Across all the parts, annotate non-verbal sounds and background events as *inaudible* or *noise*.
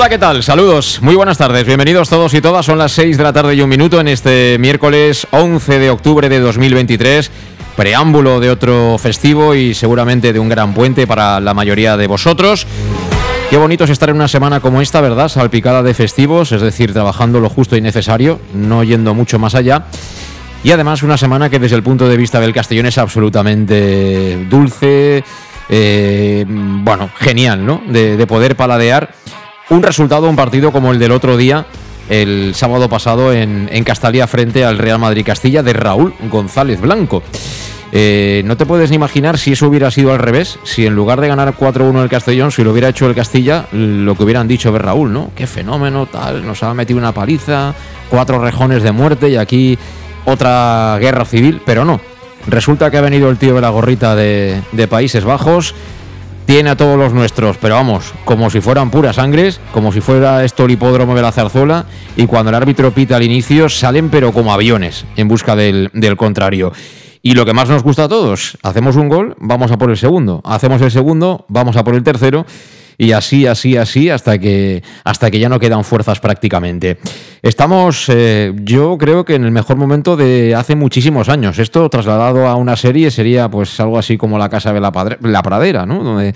Hola, ¿qué tal? Saludos, muy buenas tardes, bienvenidos todos y todas. Son las 6 de la tarde y un minuto en este miércoles 11 de octubre de 2023. Preámbulo de otro festivo y seguramente de un gran puente para la mayoría de vosotros. Qué bonito es estar en una semana como esta, ¿verdad? Salpicada de festivos, es decir, trabajando lo justo y necesario, no yendo mucho más allá. Y además una semana que desde el punto de vista del Castellón es absolutamente dulce, eh, bueno, genial, ¿no? De, de poder paladear un resultado, un partido como el del otro día, el sábado pasado en, en frente al Real Madrid Castilla de Raúl González Blanco. Eh, no te puedes ni imaginar si eso hubiera sido al revés, si en lugar de ganar 4-1 el Castellón, si lo hubiera hecho el Castilla, lo que hubieran dicho de Raúl, ¿no? Qué fenómeno, tal, nos ha metido una paliza, cuatro rejones de muerte y aquí otra guerra civil, pero no. Resulta que ha venido el tío de la gorrita de Países Bajos, tiene a todos los nuestros, pero vamos, como si fueran puras sangres, como si fuera esto el hipódromo de la zarzuela, y cuando el árbitro pita al inicio salen pero como aviones en busca del, del contrario. Y lo que más nos gusta a todos, hacemos un gol, vamos a por el segundo, hacemos el segundo, vamos a por el tercero, y así, así, así, hasta que, hasta que ya no quedan fuerzas prácticamente. Estamos, eh, yo creo que en el mejor momento de hace muchísimos años. Esto trasladado a una serie sería pues algo así como La Casa de la, Pradera, ¿no? Donde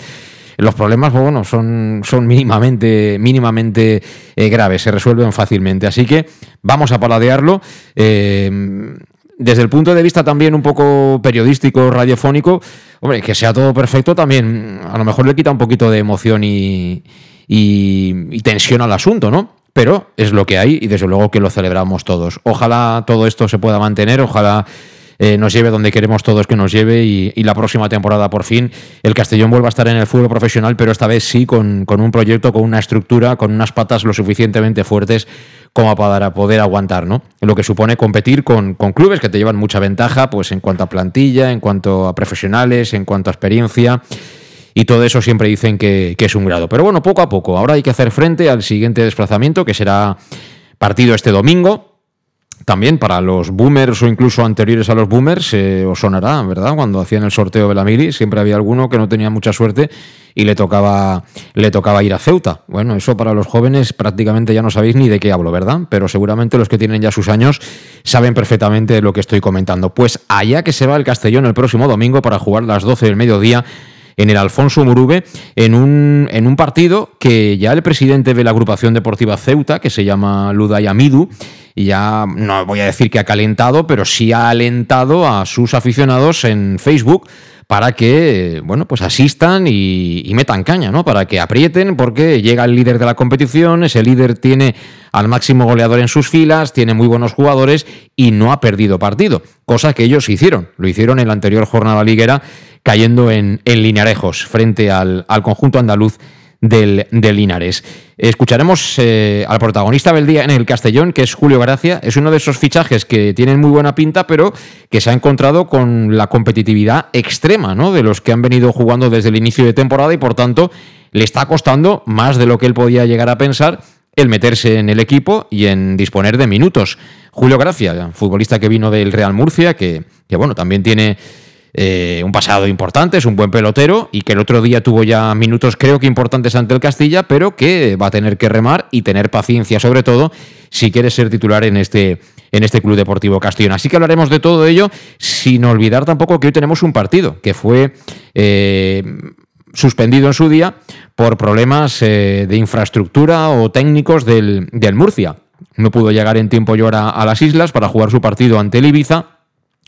los problemas, pues, bueno, son, son mínimamente, mínimamente eh, graves, se resuelven fácilmente. Así que vamos a paladearlo. Eh, desde el punto de vista también un poco periodístico, radiofónico, hombre, que sea todo perfecto también a lo mejor le quita un poquito de emoción y, y, tensión al asunto, ¿no? Pero es lo que hay y desde luego que lo celebramos todos. Ojalá todo esto se pueda mantener, ojalá eh, nos lleve donde queremos todos que nos lleve y, la próxima temporada por fin el Castellón vuelva a estar en el fútbol profesional, pero esta vez sí con un proyecto, con una estructura, con unas patas lo suficientemente fuertes como para poder aguantar, ¿no? Lo que supone competir con, clubes que te llevan mucha ventaja, pues en cuanto a plantilla, en cuanto a profesionales, en cuanto a experiencia. Y todo eso siempre dicen que es un grado. Pero bueno, poco a poco. Ahora hay que hacer frente al siguiente desplazamiento, que será partido este domingo, también para los boomers o incluso anteriores a los boomers, eh, os sonará, ¿verdad? Cuando hacían el sorteo de la mili, siempre había alguno que no tenía mucha suerte y le tocaba, le tocaba ir a Ceuta. Bueno, eso para los jóvenes prácticamente ya no sabéis ni de qué hablo, ¿verdad? Pero seguramente los que tienen ya sus años saben perfectamente de lo que estoy comentando. Pues allá que se va el Castellón el próximo domingo para jugar las 12 del mediodía en el Alfonso Murube en un, en un partido que ya el presidente de la agrupación deportiva Ceuta, que se llama Luday Amidu, ya no voy a decir que ha calentado, pero sí ha alentado a sus aficionados en Facebook para que, bueno, pues asistan y, y, metan caña, ¿no? Para que aprieten, porque llega el líder de la competición, ese líder tiene al máximo goleador en sus filas, tiene muy buenos jugadores y no ha perdido partido, cosa que ellos hicieron, lo hicieron en la anterior jornada liguera, cayendo en, en Linarejos, frente al, al conjunto andaluz del, del, Linares. Escucharemos eh, al protagonista del día en el Castellón, que es Julio Gracia. Es uno de esos fichajes que tienen muy buena pinta, pero que se ha encontrado con la competitividad extrema ¿no? de los que han venido jugando desde el inicio de temporada y por tanto le está costando más de lo que él podía llegar a pensar el meterse en el equipo y en disponer de minutos. Julio Gracia, futbolista que vino del Real Murcia, que, que bueno, también tiene eh, un pasado importante, es un buen pelotero y que el otro día tuvo ya minutos creo que importantes ante el Castilla, pero que va a tener que remar y tener paciencia sobre todo si quiere ser titular en este, en este Club Deportivo Castellón. Así que hablaremos de todo ello sin olvidar tampoco que hoy tenemos un partido que fue... Eh, suspendido en su día por problemas eh, de infraestructura o técnicos del, Murcia. No pudo llegar en tiempo y hora a las islas para jugar su partido ante el Ibiza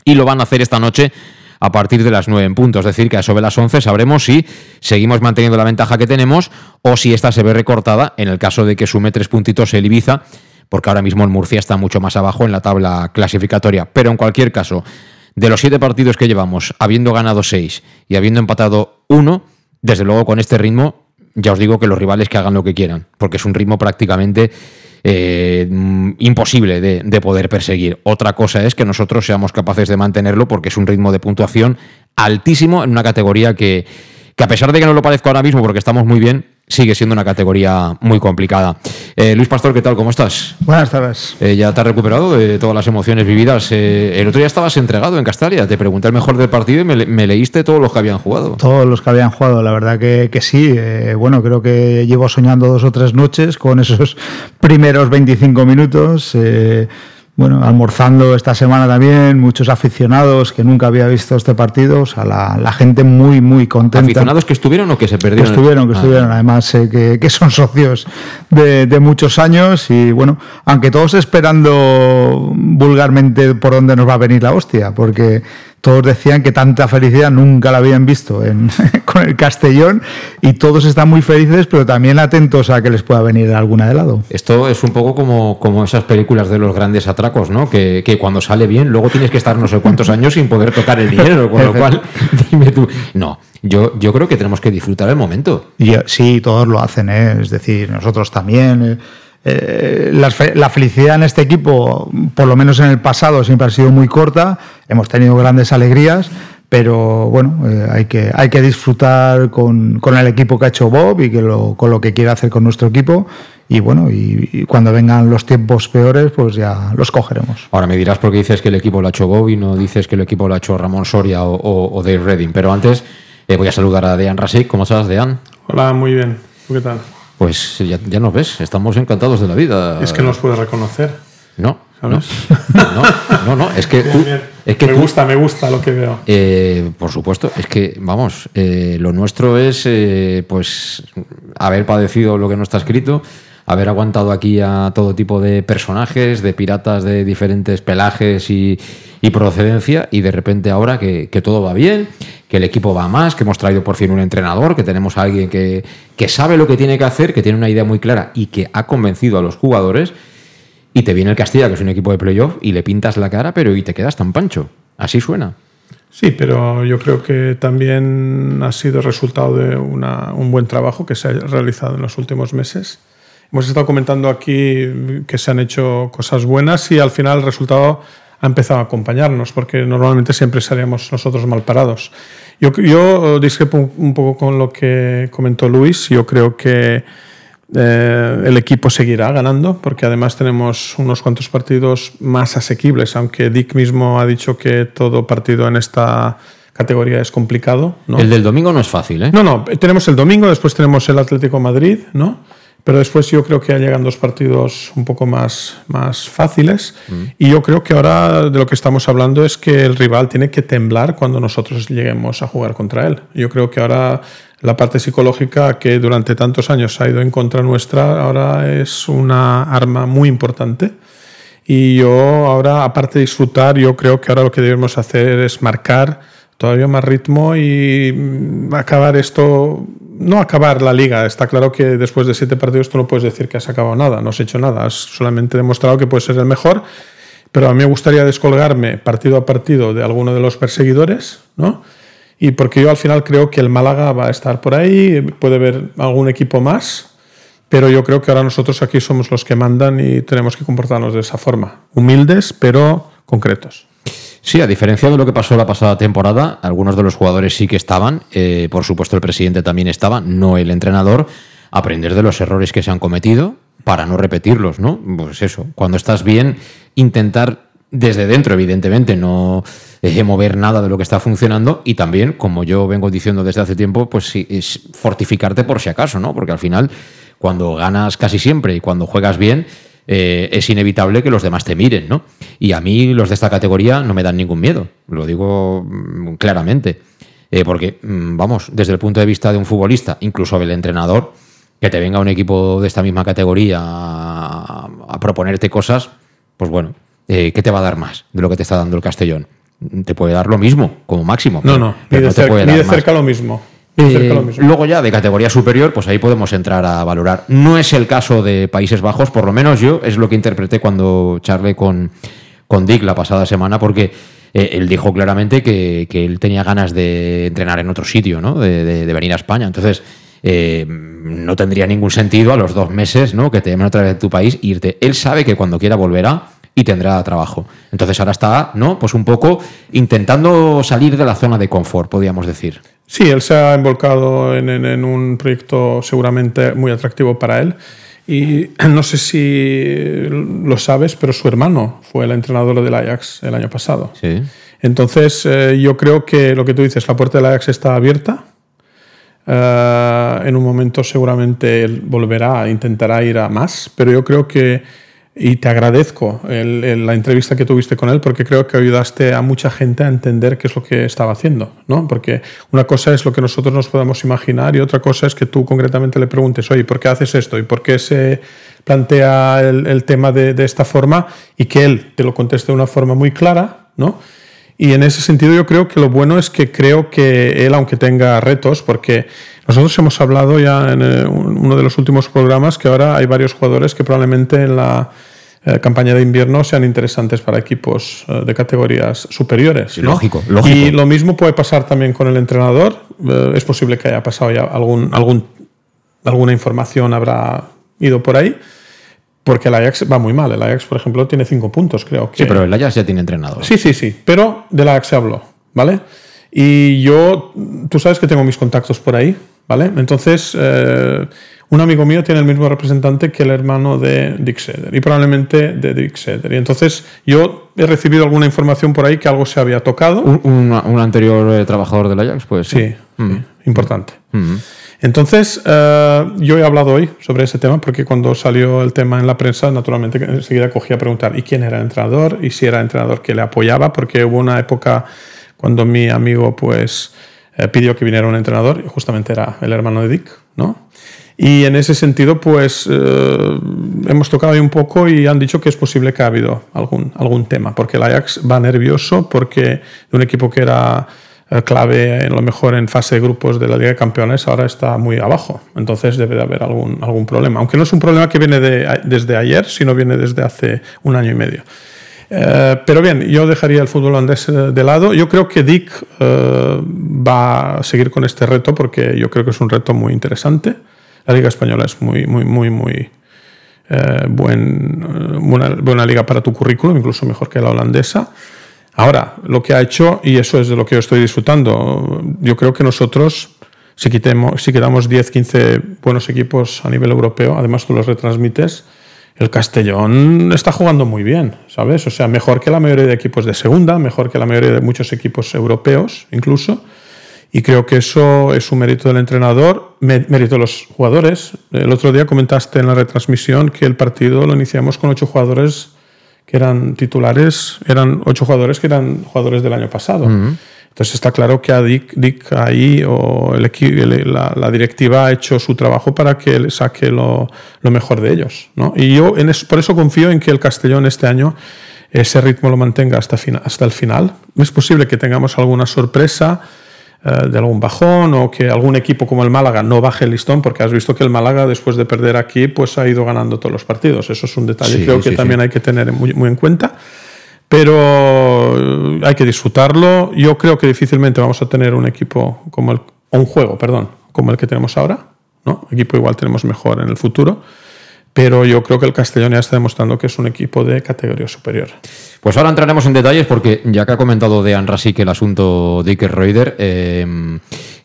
y lo van a hacer esta noche a partir de las 9 en punto. Es decir, que a de las 11 sabremos si seguimos manteniendo la ventaja que tenemos o si esta se ve recortada en el caso de que sume tres puntitos el Ibiza, porque ahora mismo el Murcia está mucho más abajo en la tabla clasificatoria. Pero en cualquier caso, de los siete partidos que llevamos, habiendo ganado seis y habiendo empatado uno, desde luego con este ritmo, ya os digo que los rivales que hagan lo que quieran, porque es un ritmo prácticamente eh, imposible de, de, poder perseguir. Otra cosa es que nosotros seamos capaces de mantenerlo porque es un ritmo de puntuación altísimo en una categoría que, que a pesar de que no lo parezca ahora mismo porque estamos muy bien, sigue siendo una categoría muy complicada. Eh, Luis Pastor, ¿qué tal? ¿Cómo estás? Buenas tardes. Eh, ¿Ya te has recuperado de todas las emociones vividas? Eh, el otro día estabas entregado en Castalia, te pregunté el mejor del partido y me, leíste todos los que habían jugado. Todos los que habían jugado, la verdad que, que sí. bueno, creo que llevo soñando dos o tres noches con esos *laughs* primeros 25 minutos bueno, almorzando esta semana también, muchos aficionados que nunca había visto este partido, o sea, la, gente muy, muy contenta. ¿Aficionados que estuvieron o que se perdieron? Que estuvieron, que ah. estuvieron, además que, que, son socios de, de, muchos años y bueno, aunque todos esperando vulgarmente por dónde nos va a venir la hostia, porque todos decían que tanta felicidad nunca la habían visto en, *laughs* con el Castellón y todos están muy felices, pero también atentos a que les pueda venir alguna de lado. Esto es un poco como, como esas películas de los grandes atracos, ¿no? Que, que cuando sale bien, luego tienes que estar no sé cuántos años sin poder tocar el dinero, con lo *laughs* cual, *laughs* dime tú. No, yo, yo creo que tenemos que disfrutar el momento. Y, sí, todos lo hacen, ¿eh? es decir, nosotros también. ¿eh? Eh, la, felicidad en este equipo, por lo menos en el pasado, siempre ha sido muy corta. Hemos tenido grandes alegrías, pero bueno, eh, hay, que, hay que disfrutar con, el equipo que ha hecho Bob y que con lo que quiere hacer con nuestro equipo. Y bueno, y, cuando vengan los tiempos peores, pues ya los cogeremos. Ahora me dirás por qué dices que el equipo lo ha hecho Bob y no dices que el equipo lo ha hecho Ramón Soria o, Dave Redding. Pero antes eh, voy a saludar a Dean Rasik. ¿Cómo estás, Dean? Hola, muy bien. ¿Qué tal? Pues ya, ya, nos ves, estamos encantados de la vida. Es que nos puedes reconocer. No, ¿sabes? No, *laughs* no, es que tú. Es que me gusta, me gusta lo que veo. Eh, por supuesto, es que, vamos, eh, lo nuestro es, eh, pues, haber padecido lo que no está escrito, haber aguantado aquí a todo tipo de personajes, de piratas de diferentes pelajes y, procedencia, y de repente ahora que, todo va bien que el equipo va más, que hemos traído por fin un entrenador, que tenemos a alguien que, sabe lo que tiene que hacer, que tiene una idea muy clara y que ha convencido a los jugadores. Y te viene el Castilla, que es un equipo de playoff, y le pintas la cara, pero y te quedas tan pancho. Así suena. Sí, pero yo creo que también ha sido resultado de un buen trabajo que se ha realizado en los últimos meses. Hemos estado comentando aquí que se han hecho cosas buenas y al final el resultado ha empezado a acompañarnos, porque normalmente siempre estaríamos nosotros mal parados. Yo, yo discrepo un poco con lo que comentó Luis. Yo creo que eh, el equipo seguirá ganando, porque además tenemos unos cuantos partidos más asequibles, aunque Dick mismo ha dicho que todo partido en esta categoría es complicado. ¿no? El del domingo no es fácil, ¿eh? No, no, tenemos el domingo, después tenemos el Atlético Madrid, ¿no? Pero después yo creo que ya llegan dos partidos un poco más, más fáciles. Mm. Y yo creo que ahora de lo que estamos hablando es que el rival tiene que temblar cuando nosotros lleguemos a jugar contra él. Yo creo que ahora la parte psicológica que durante tantos años ha ido en contra nuestra, ahora es una arma muy importante. Y yo ahora, aparte de disfrutar, yo creo que ahora lo que debemos hacer es marcar todavía más ritmo y mm, acabar esto no acabar la liga. Está claro que después de siete partidos tú no puedes decir que has acabado nada, no has hecho nada, has solamente demostrado que puedes ser el mejor. Pero a mí me gustaría descolgarme partido a partido de alguno de los perseguidores, ¿no? Y porque yo al final creo que el Málaga va a estar por ahí, puede haber algún equipo más, pero yo creo que ahora nosotros aquí somos los que mandan y tenemos que comportarnos de esa forma. Humildes, pero concretos. Sí, a diferencia de lo que pasó la pasada temporada, algunos de los jugadores sí que estaban, eh, por supuesto el presidente también estaba, no el entrenador, aprender de los errores que se han cometido para no repetirlos, ¿no? Pues eso, cuando estás bien, intentar desde dentro, evidentemente, no eh, mover nada de lo que está funcionando y también, como yo vengo diciendo desde hace tiempo, pues sí, es fortificarte por si acaso, ¿no? Porque al final, cuando ganas casi siempre y cuando juegas bien, eh, es inevitable que los demás te miren, ¿no? Y a mí los de esta categoría no me dan ningún miedo, lo digo mm, claramente. Eh, porque, mm, vamos, desde el punto de vista de un futbolista, incluso del entrenador, que te venga un equipo de esta misma categoría a, a proponerte cosas, pues bueno, eh, ¿qué te va a dar más de lo que te está dando el Castellón? Te puede dar lo mismo, como máximo. No, pero- no, ni pero de, no te puede ni dar de más. cerca lo mismo. Eh, luego ya de categoría superior, pues ahí podemos entrar a valorar. No es el caso de Países Bajos, por lo menos yo es lo que interpreté cuando charlé con, con Dick la pasada semana, porque eh, él dijo claramente que, que él tenía ganas de entrenar en otro sitio, ¿no? de, de- de venir a España. Entonces, eh, no tendría ningún sentido a los dos meses ¿no? que te llamen otra vez de tu país irte. Él sabe que cuando quiera volverá y tendrá trabajo. Entonces ahora está, ¿no? Pues un poco intentando salir de la zona de confort, podríamos decir. Sí, él se ha involucrado en, en- en un proyecto seguramente muy atractivo para él. Y *clears throat* no sé si lo sabes, pero su hermano fue el entrenador del Ajax el año pasado. Sí. Entonces, eh, yo creo que lo que tú dices, la puerta del Ajax está abierta. Eh, en un momento seguramente él volverá, intentará ir a más, pero yo creo que, y te agradezco el- el- la entrevista que tuviste con él, porque creo que ayudaste a mucha gente a entender qué es lo que estaba haciendo, ¿no? Porque una cosa es lo que nosotros nos podemos imaginar y otra cosa es que tú concretamente le preguntes, oye, ¿por qué haces esto? ¿Y por qué se plantea el, el tema de, de esta forma? Y que él te lo conteste de una forma muy clara, ¿no? Y en ese sentido yo creo que lo bueno es que creo que él, aunque tenga retos, porque nosotros hemos hablado ya en eh, un- uno de los últimos programas que ahora hay varios jugadores que probablemente en la eh, campaña de invierno sean interesantes para equipos eh, de categorías superiores. ¿no? lógico, lógico. Y lo mismo puede pasar también con el entrenador. Eh, es posible que haya pasado ya algún, algún, alguna información habrá ido por ahí. Porque el Ajax va muy mal. El Ajax, por ejemplo, tiene cinco puntos, creo. Que... Sí, pero el Ajax ya tiene entrenador. Sí, sí, sí, pero de la que se habló, ¿vale? Y yo, tú sabes que tengo mis contactos por ahí, ¿vale? Entonces, eh, un amigo mío tiene el mismo representante que el hermano de Dick Seder y probablemente de Dick Seder. Y entonces yo he recibido alguna información por ahí que algo se había tocado. Un, anterior eh, trabajador del Ajax, pues Sí, sí, importante. Mm. Entonces, eh, yo he hablado hoy sobre ese tema porque cuando salió el tema en la prensa, naturalmente enseguida cogí a preguntar ¿y quién era el entrenador? Y si era el entrenador que le apoyaba, porque hubo una época cuando mi amigo pues eh, pidió que viniera un entrenador y justamente era el hermano de Dick, ¿no? Y en ese sentido, pues eh, hemos tocado ahí un poco y han dicho que es posible que ha habido algún, algún tema, porque el Ajax va nervioso, porque de un equipo que era eh, clave en lo mejor en fase de grupos de la Liga de Campeones ahora está muy abajo. Entonces debe de haber algún, algún problema. Aunque no es un problema que viene de- desde ayer, sino viene desde hace un año y medio. Eh, pero bien, yo dejaría el fútbol holandés de lado. Yo creo que Dick va a seguir con este reto porque yo creo que es un reto muy interesante. La Liga Española es muy, muy, muy, muy eh, buen, eh, buena, liga para tu currículum, incluso mejor que la holandesa. Ahora, lo que ha hecho, y eso es de lo que yo estoy disfrutando, yo creo que nosotros, si, quitemos, si quedamos 10, 15 buenos equipos a nivel europeo, además tú los retransmites, el Castellón está jugando muy bien, ¿sabes? O sea, mejor que la mayoría de equipos de segunda, mejor que la mayoría de muchos equipos europeos incluso. Y creo que eso es un mérito del entrenador, mé- mérito de los jugadores. El otro día comentaste en la retransmisión que el partido lo iniciamos con ocho jugadores que eran titulares, eran ocho jugadores que eran jugadores del año pasado. Entonces está claro que a Dick, Dick ahí o el el- la, la directiva ha hecho su trabajo para que le saque lo, lo mejor de ellos. ¿no? Y yo en es- por eso confío en que el Castellón este año ese ritmo lo mantenga hasta, fina- hasta el final. Es posible que tengamos alguna sorpresa eh, de algún bajón o que algún equipo como el Málaga no baje el listón, porque has visto que el Málaga después de perder aquí pues ha ido ganando todos los partidos. Eso es un detalle Sí, creo que sí, también hay que tener muy, muy en cuenta. Pero eh, hay que disfrutarlo. Yo creo que difícilmente vamos a tener un equipo como el, un juego, perdón, como el que tenemos ahora. ¿no? Equipo igual tenemos mejor en el futuro. Pero yo creo que el Castellón ya está demostrando que es un equipo de categoría superior. Pues ahora entraremos en detalles porque ya que ha comentado de Rasic el asunto de Iker Reuter, eh,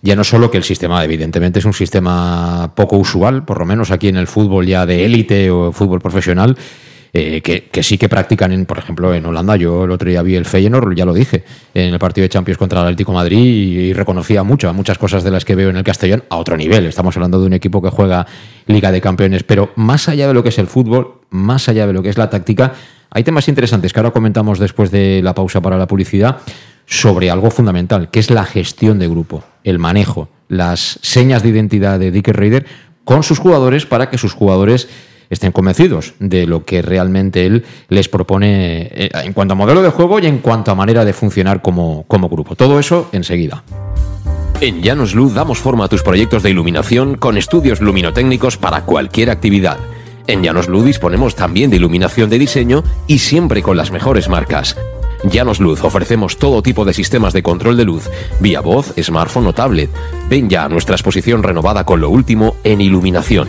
ya no solo que el sistema evidentemente es un sistema poco usual, por lo menos aquí en el fútbol ya de élite o fútbol profesional, eh, que, sí que practican, en, por ejemplo, en Holanda. Yo el otro día vi el Feyenoord, ya lo dije, en el partido de Champions contra el Atlético Madrid y, reconocía mucho muchas cosas de las que veo en el Castellón a otro nivel. Estamos hablando de un equipo que juega Liga de Campeones, pero más allá de lo que es el fútbol, más allá de lo que es la táctica, hay temas interesantes que ahora comentamos después de la pausa para la publicidad sobre algo fundamental, que es la gestión de grupo, el manejo, las señas de identidad de Dick Raider con sus jugadores para que sus jugadores estén convencidos de lo que realmente él les propone eh, en cuanto a modelo de juego y en cuanto a manera de funcionar como, como grupo. Todo eso enseguida. En Llanos Luz damos forma a tus proyectos de iluminación con estudios luminotécnicos para cualquier actividad. En Llanos Luz disponemos también de iluminación de diseño y siempre con las mejores marcas. Llanos Luz ofrecemos todo tipo de sistemas de control de luz, vía voz, smartphone o tablet. Ven ya a nuestra exposición renovada con lo último en iluminación.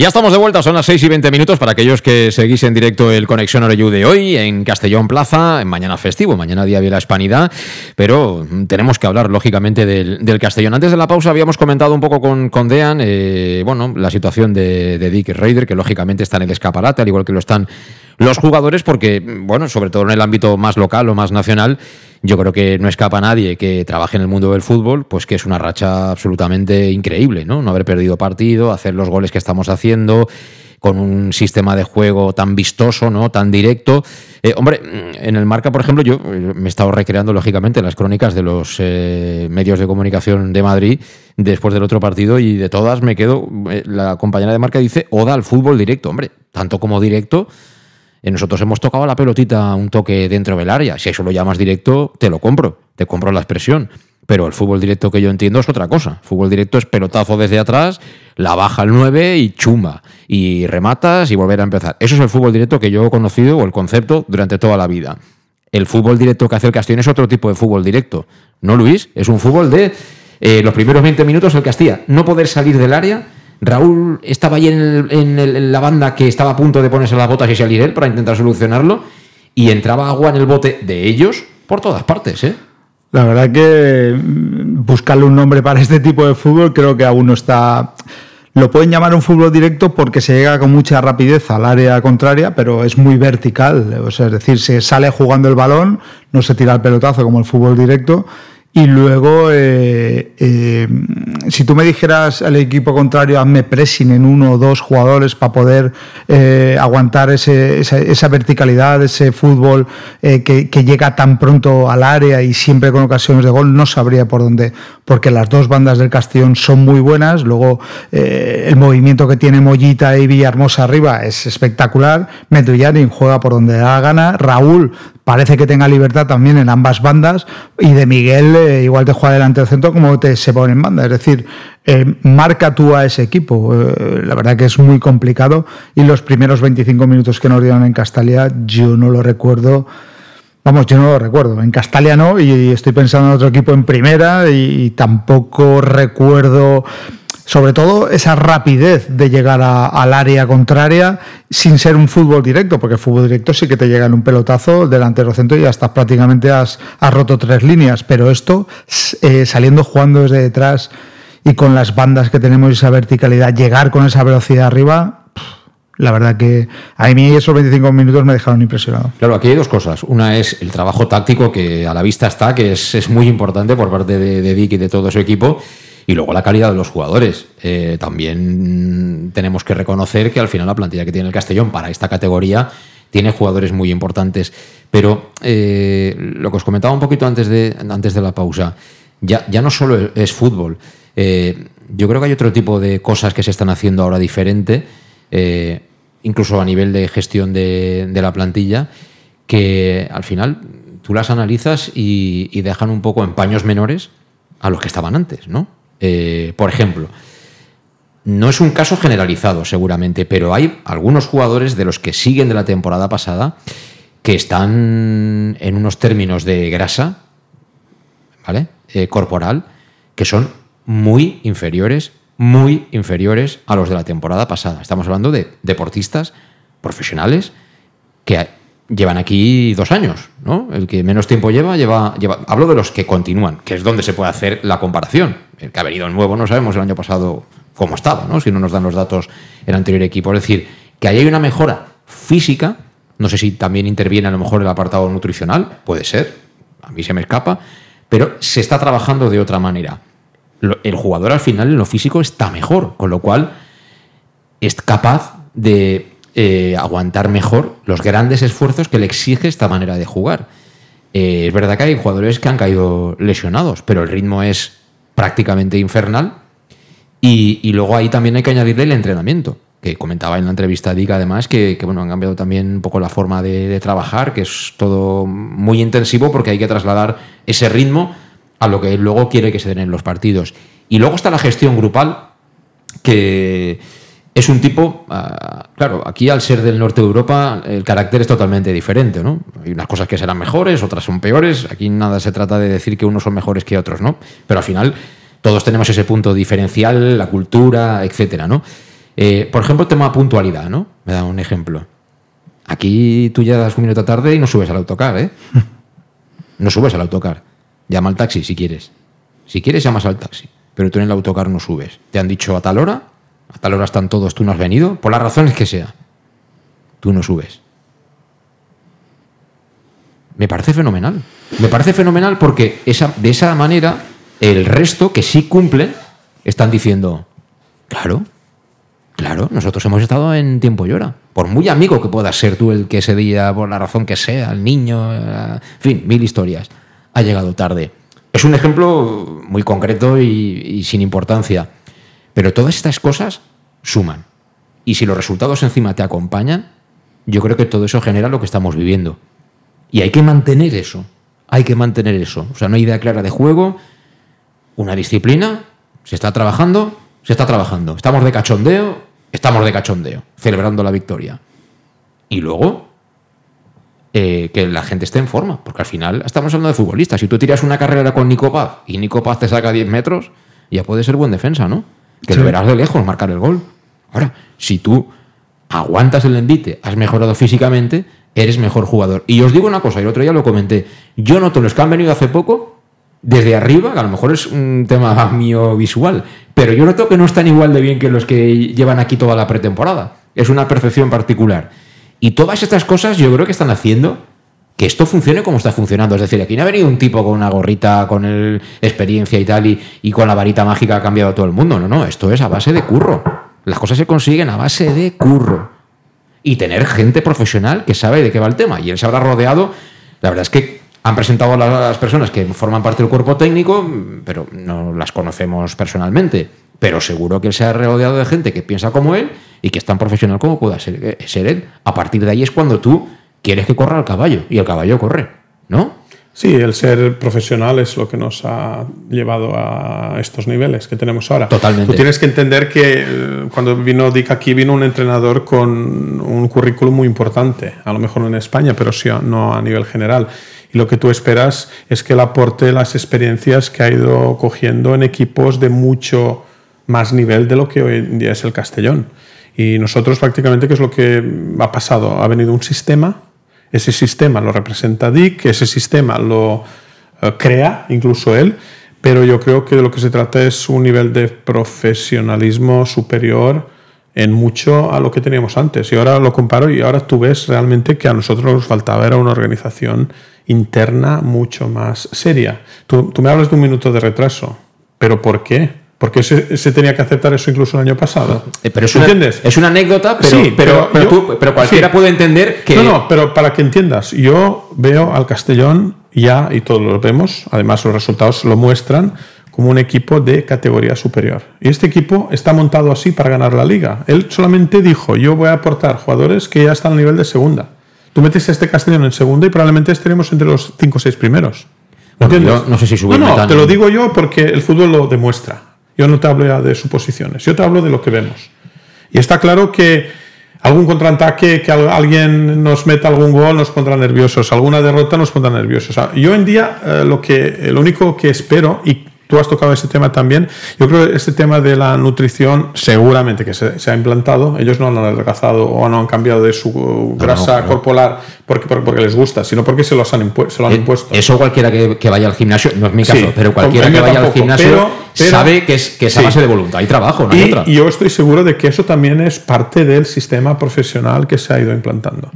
Ya estamos de vuelta, son las 6 y 20 minutos para aquellos que seguís en directo el Conexión Oreyú de hoy en Castellón Plaza, en mañana festivo, mañana día de la Hispanidad, pero tenemos que hablar lógicamente del, del Castellón. Antes de la pausa habíamos comentado un poco con, con Dean, eh, bueno, la situación de, de Dick Raider, que lógicamente está en el escaparate, al igual que lo están los jugadores, porque, bueno, sobre todo en el ámbito más local o más nacional, yo creo que no escapa a nadie que trabaje en el mundo del fútbol, pues que es una racha absolutamente increíble, ¿no? No haber perdido partido, hacer los goles que estamos haciendo con un sistema de juego tan vistoso, ¿no? Tan directo. Eh, hombre, en el marca, por ejemplo, yo eh, me he estado recreando, lógicamente, las crónicas de los eh, medios de comunicación de Madrid después del otro partido y de todas me quedo. eh, la compañera de marca dice Oda al fútbol directo. Hombre, tanto como directo. Eh, Nosotros hemos tocado la pelotita un toque dentro del área. Si eso lo llamas directo, te lo compro, te compro la expresión. Pero el fútbol directo que yo entiendo es otra cosa. Fútbol directo es pelotazo desde atrás, la baja al 9 y chumba. Y rematas y volver a empezar. Eso es el fútbol directo que yo he conocido o el concepto durante toda la vida. El fútbol directo que hace el Castellón es otro tipo de fútbol directo. ¿No, Luis? Es un fútbol de eh, los primeros 20 minutos el Castilla. No poder salir del área. Raúl estaba ahí en, el- en el- en la banda que estaba a punto de ponerse las botas y salir él para intentar solucionarlo. Y entraba agua en el bote de ellos por todas partes, ¿eh? La verdad que mm, buscarle un nombre para este tipo de fútbol creo que aún no está... Lo pueden llamar un fútbol directo porque se llega con mucha rapidez al área contraria, pero es muy vertical. O sea, es decir, se sale jugando el balón, no se tira el pelotazo como el fútbol directo. Y luego, eh, eh, si tú me dijeras al equipo contrario, hazme pressing en uno o dos jugadores para poder eh, aguantar ese- esa, esa verticalidad, ese fútbol que, llega tan pronto al área y siempre con ocasiones de gol, no sabría por dónde, porque las dos bandas del Castellón son muy buenas. Luego, el movimiento que tiene Mollita y Villahermosa arriba es espectacular. Medullanin juega por donde da la gana. Raúl parece que tenga libertad también en ambas bandas y de Miguel eh, igual te juega delante del centro como te se pone en banda. Es decir, eh, marca tú a ese equipo. Eh, la verdad que es muy complicado y los primeros 25 minutos que nos dieron en Castalia yo no lo recuerdo. Vamos, yo no lo recuerdo. En Castalia no, y estoy pensando en otro equipo en primera, y, y tampoco recuerdo, sobre todo, esa rapidez de llegar a- al área contraria sin ser un fútbol directo, porque el fútbol directo sí que te llega en un pelotazo delantero centro y hasta prácticamente has, roto tres líneas. Pero esto, eh, saliendo jugando desde detrás y con las bandas que tenemos y esa verticalidad, llegar con esa velocidad arriba. La verdad que a mí esos 25 minutos me dejaron impresionado. Claro, aquí hay dos cosas. Una es el trabajo táctico que a la vista está, que es, es muy importante por parte de, de Dick y de todo su equipo. Y luego la calidad de los jugadores. Eh, también tenemos que reconocer que al final la plantilla que tiene el Castellón para esta categoría tiene jugadores muy importantes. Pero eh, lo que os comentaba un poquito antes de, antes de la pausa, ya, ya no solo es fútbol. Eh, yo creo que hay otro tipo de cosas que se están haciendo ahora diferente, incluso a nivel de gestión de, de la plantilla, que al final tú las analizas y, y dejan un poco en paños menores a los que estaban antes, ¿no? Eh, por ejemplo, no es un caso generalizado seguramente, pero hay algunos jugadores de los que siguen de la temporada pasada que están en unos términos de grasa, ¿vale? Eh, corporal, que son muy inferiores, muy inferiores a los de la temporada pasada. Estamos hablando de deportistas profesionales que llevan aquí dos años, ¿no? El que menos tiempo lleva, lleva. Hablo de los que continúan, que es donde se puede hacer la comparación. El que ha venido nuevo no sabemos el año pasado cómo estaba, ¿no? Si no nos dan los datos el anterior equipo. Es decir, que ahí hay una mejora física. No sé si también interviene a lo mejor el apartado nutricional, puede ser, a mí se me escapa, pero se está trabajando de otra manera. El jugador al final en lo físico está mejor, con lo cual es capaz de eh, aguantar mejor los grandes esfuerzos que le exige esta manera de jugar. Eh, es verdad que hay jugadores que han caído lesionados, pero el ritmo es prácticamente infernal. Y, luego ahí también hay que añadirle el entrenamiento que comentaba en la entrevista Dick además que, que, bueno han cambiado también un poco la forma de, de, trabajar que es todo muy intensivo porque hay que trasladar ese ritmo a lo que él luego quiere que se den en los partidos y luego está la gestión grupal que es un tipo uh, claro aquí al ser del norte de Europa el carácter es totalmente diferente no hay unas cosas que serán mejores otras son peores aquí nada se trata de decir que unos son mejores que otros no pero al final todos tenemos ese punto diferencial la cultura etcétera no eh, por ejemplo, tema puntualidad, ¿no? Me da un ejemplo. Aquí tú ya das un minuto tarde y no subes al autocar, ¿eh? *laughs* No subes al autocar. Llama al taxi si quieres. Si quieres, llamas al taxi. Pero tú en el autocar no subes. Te han dicho a tal hora, a tal hora están todos, tú no has venido, por las razones que sea. Tú no subes. Me parece fenomenal. Me parece fenomenal porque esa, de esa manera el resto que sí cumplen están diciendo, claro, Claro, nosotros hemos estado en tiempo y hora. Por muy amigo que puedas ser tú el que ese día, por la razón que sea, el niño, eh, en fin, mil historias, ha llegado tarde. Es un ejemplo muy concreto y sin importancia. Pero todas estas cosas suman. Y si los resultados encima te acompañan, yo creo que todo eso genera lo que estamos viviendo. Y hay que mantener eso. Hay que mantener eso. O sea, no hay idea clara de juego, una disciplina, se está trabajando, se está trabajando. Estamos de cachondeo, estamos de cachondeo, celebrando la victoria. Y luego, eh, que la gente esté en forma, porque al final estamos hablando de futbolistas. Si tú tiras una carrera con Nico Paz y Nico Paz te saca 10 metros, ya puede ser buen defensa, ¿no? Que sí. lo verás de lejos marcar el gol. Ahora, si tú aguantas el envite, has mejorado físicamente, eres mejor jugador. Y os digo una cosa, y el otro día lo comenté, yo noto los que han venido hace poco, desde arriba, que a lo mejor es un tema *laughs* mío visual, pero yo noto que no están igual de bien que los que llevan aquí toda la pretemporada. Es una percepción particular. Y todas estas cosas yo creo que están haciendo que esto funcione como está funcionando. Es decir, aquí no ha venido un tipo con una gorrita, con el experiencia y tal, y, y con la varita mágica ha cambiado a todo el mundo. No, no, esto es a base de curro. Las cosas se consiguen a base de curro. Y tener gente profesional que sabe de qué va el tema. Y él se habrá rodeado, la verdad es que han presentado a las personas que forman parte del cuerpo técnico, pero no las conocemos personalmente. Pero seguro que él se ha rodeado de gente que piensa como él y que es tan profesional como pueda ser, eh, ser él. A partir de ahí es cuando tú quieres que corra el caballo y el caballo corre, ¿no? Sí, el ser profesional es lo que nos ha llevado a estos niveles que tenemos ahora. Totalmente. Tú tienes que entender que eh, cuando vino Dick aquí vino un entrenador con un currículum muy importante, a lo mejor en España, pero sí no a nivel general y lo que tú esperas es que él aporte las experiencias que ha ido cogiendo en equipos de mucho más nivel de lo que hoy en día es el Castellón. Y nosotros prácticamente, ¿qué es lo que ha pasado? Ha venido un sistema, ese sistema lo representa Dick, ese sistema lo uh, crea incluso él, pero yo creo que de lo que se trata es un nivel de profesionalismo superior en mucho a lo que teníamos antes. Y ahora lo comparo y ahora tú ves realmente que a nosotros nos faltaba era una organización interna mucho más seria. Tú me hablas de un minuto de retraso, pero ¿por qué? Porque se, se, tenía que aceptar eso incluso el año pasado. Eh, pero es una, ¿Entiendes? Es una anécdota, pero, sí, pero, pero, yo, tú, pero cualquiera sí. puede entender que. No, no, pero para que entiendas, yo veo al Castellón ya, y todos lo vemos, además los resultados lo muestran, como un equipo de categoría superior. Y este equipo está montado así para ganar la liga. Él solamente dijo: Yo voy a aportar jugadores que ya están al nivel de segunda. Tú metes a este Castellón en segunda y probablemente estaremos entre los 5 o 6 primeros. Bueno, yo no sé si subir No, no, te lo digo yo porque el fútbol lo demuestra. Yo no te hablo de suposiciones, yo te hablo de lo que vemos. Y está claro que algún contraataque, que alguien nos meta algún gol, nos pondrá nerviosos, alguna derrota nos pondrá nerviosos. O sea, yo en día eh, lo, que, lo único que espero, y tú has tocado ese tema también. Yo creo que este tema de la nutrición seguramente que se, se ha implantado. Ellos no han adelgazado o no han cambiado de su grasa no, no, corporal porque, porque, les gusta, sino porque se, los han se lo han eh, impuesto. Eso cualquiera que, que, vaya al gimnasio, no es mi caso, sí, pero cualquiera que vaya tampoco, al gimnasio pero, pero, sabe que es, que es a base de voluntad y trabajo, no hay y, otra. Y yo estoy seguro de que eso también es parte del sistema profesional que se ha ido implantando.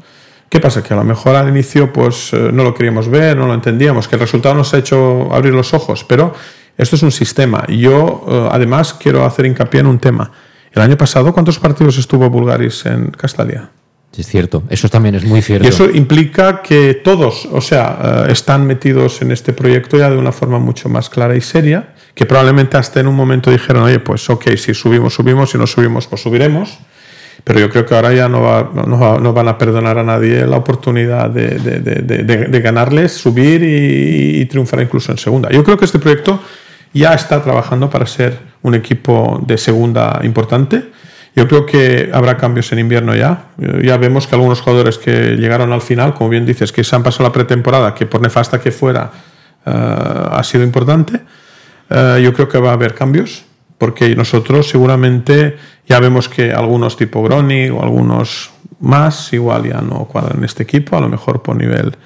¿Qué pasa? Que a lo mejor al inicio pues eh, no lo queríamos ver, no lo entendíamos, que el resultado nos ha hecho abrir los ojos, pero esto es un sistema. Yo, uh, además, quiero hacer hincapié en un tema. El año pasado, ¿cuántos partidos estuvo Bulgaris en Castalia? Es cierto, eso también es muy cierto. Y eso implica que todos, o sea, uh, están metidos en este proyecto ya de una forma mucho más clara y seria, que probablemente hasta en un momento dijeron, oye, pues ok, si subimos, subimos, si no subimos, pues subiremos. Pero yo creo que ahora ya no, va, no, van a perdonar a nadie la oportunidad de, de, de, de ganarles, subir y, y, triunfar incluso en segunda. Yo creo que este proyecto ya está trabajando para ser un equipo de segunda importante. Yo creo que habrá cambios en invierno ya. Ya vemos que algunos jugadores que llegaron al final, como bien dices, que se han pasado la pretemporada, que por nefasta que fuera, uh, ha sido importante. Uh, yo creo que va a haber cambios, porque nosotros seguramente ya vemos que algunos tipo Groni o algunos más igual ya no cuadran en este equipo, a lo mejor por nivel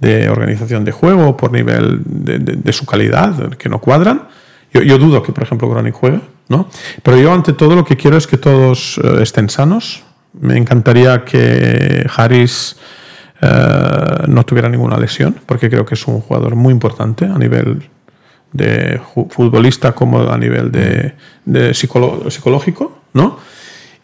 de organización de juego, por nivel de, su calidad, que no cuadran. Yo, dudo que, por ejemplo, Groni juegue, ¿no? Pero yo, ante todo, lo que quiero es que todos uh, estén sanos. Me encantaría que Harris uh, no tuviera ninguna lesión, porque creo que es un jugador muy importante a nivel de futbolista como a nivel de, de psicológico, ¿no?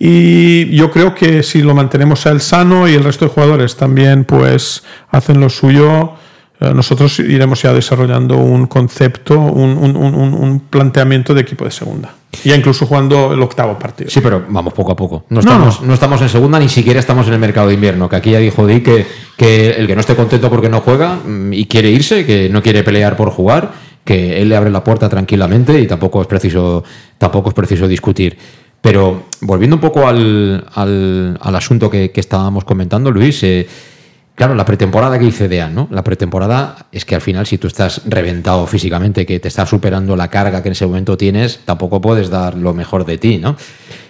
Y yo creo que si lo mantenemos a él sano y el resto de jugadores también pues hacen lo suyo, eh, nosotros iremos ya desarrollando un concepto, un, un, un, un, planteamiento de equipo de segunda. Ya incluso jugando el octavo partido. Sí, pero vamos poco a poco. No estamos, no, no. no estamos en segunda, ni siquiera estamos en el mercado de invierno. Que aquí ya dijo Di que, que el que no esté contento porque no juega mm, y quiere irse, que no quiere pelear por jugar, que él le abre la puerta tranquilamente y tampoco es preciso, tampoco es preciso discutir. Pero volviendo un poco al, al, asunto que, estábamos comentando, Luis, eh, claro, la pretemporada que dice Dean, ¿no? La pretemporada es que al final, si tú estás reventado físicamente, que te está superando la carga que en ese momento tienes, tampoco puedes dar lo mejor de ti, ¿no?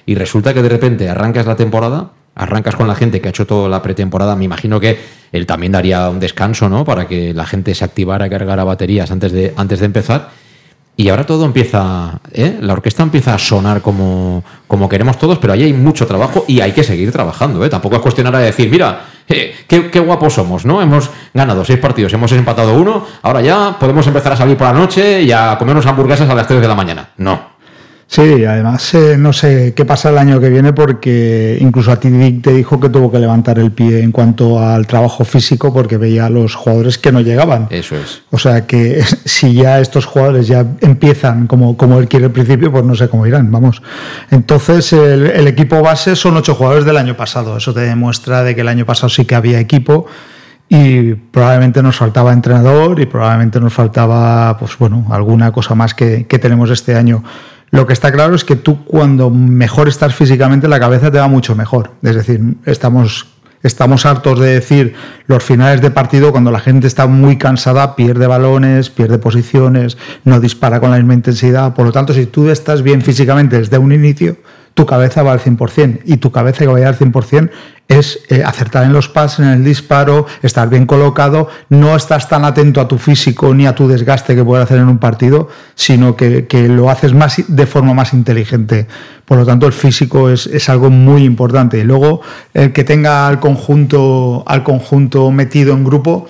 Y resulta que de repente arrancas la temporada, arrancas con la gente que ha hecho toda la pretemporada, me imagino que él también daría un descanso, ¿no? Para que la gente se activara, cargara baterías antes de, antes de empezar y ahora todo empieza, ¿eh? la orquesta empieza a sonar como, como queremos todos, pero ahí hay mucho trabajo y hay que seguir trabajando. ¿eh? Tampoco es cuestionar decir, mira, eh, qué, qué, guapos somos, ¿no? Hemos ganado seis partidos, hemos empatado uno, ahora ya podemos empezar a salir por la noche y a comernos hamburguesas a las 3 de la mañana. No. Sí, además eh, no sé qué pasa el año que viene porque incluso a ti Dick te dijo que tuvo que levantar el pie en cuanto al trabajo físico porque veía a los jugadores que no llegaban. Eso es. O sea que *laughs* si ya estos jugadores ya empiezan como, como él quiere al principio, pues no sé cómo irán, vamos. Entonces el, el equipo base son ocho jugadores del año pasado. Eso te demuestra de que el año pasado sí que había equipo y probablemente nos faltaba entrenador y probablemente nos faltaba pues bueno alguna cosa más que, que tenemos este año lo que está claro es que tú cuando mejor estás físicamente la cabeza te va mucho mejor. Es decir, estamos, estamos hartos de decir los finales de partido cuando la gente está muy cansada, pierde balones, pierde posiciones, no dispara con la misma intensidad. Por lo tanto, si tú estás bien físicamente desde un inicio, tu cabeza va al 100% y tu cabeza que vaya al 100% es eh, acertar en los pases, en el disparo, estar bien colocado, no estás tan atento a tu físico ni a tu desgaste que puedes hacer en un partido, sino que, que lo haces más de forma más inteligente. Por lo tanto, el físico es, es, algo muy importante. Y luego, el que tenga al conjunto, al conjunto metido en grupo,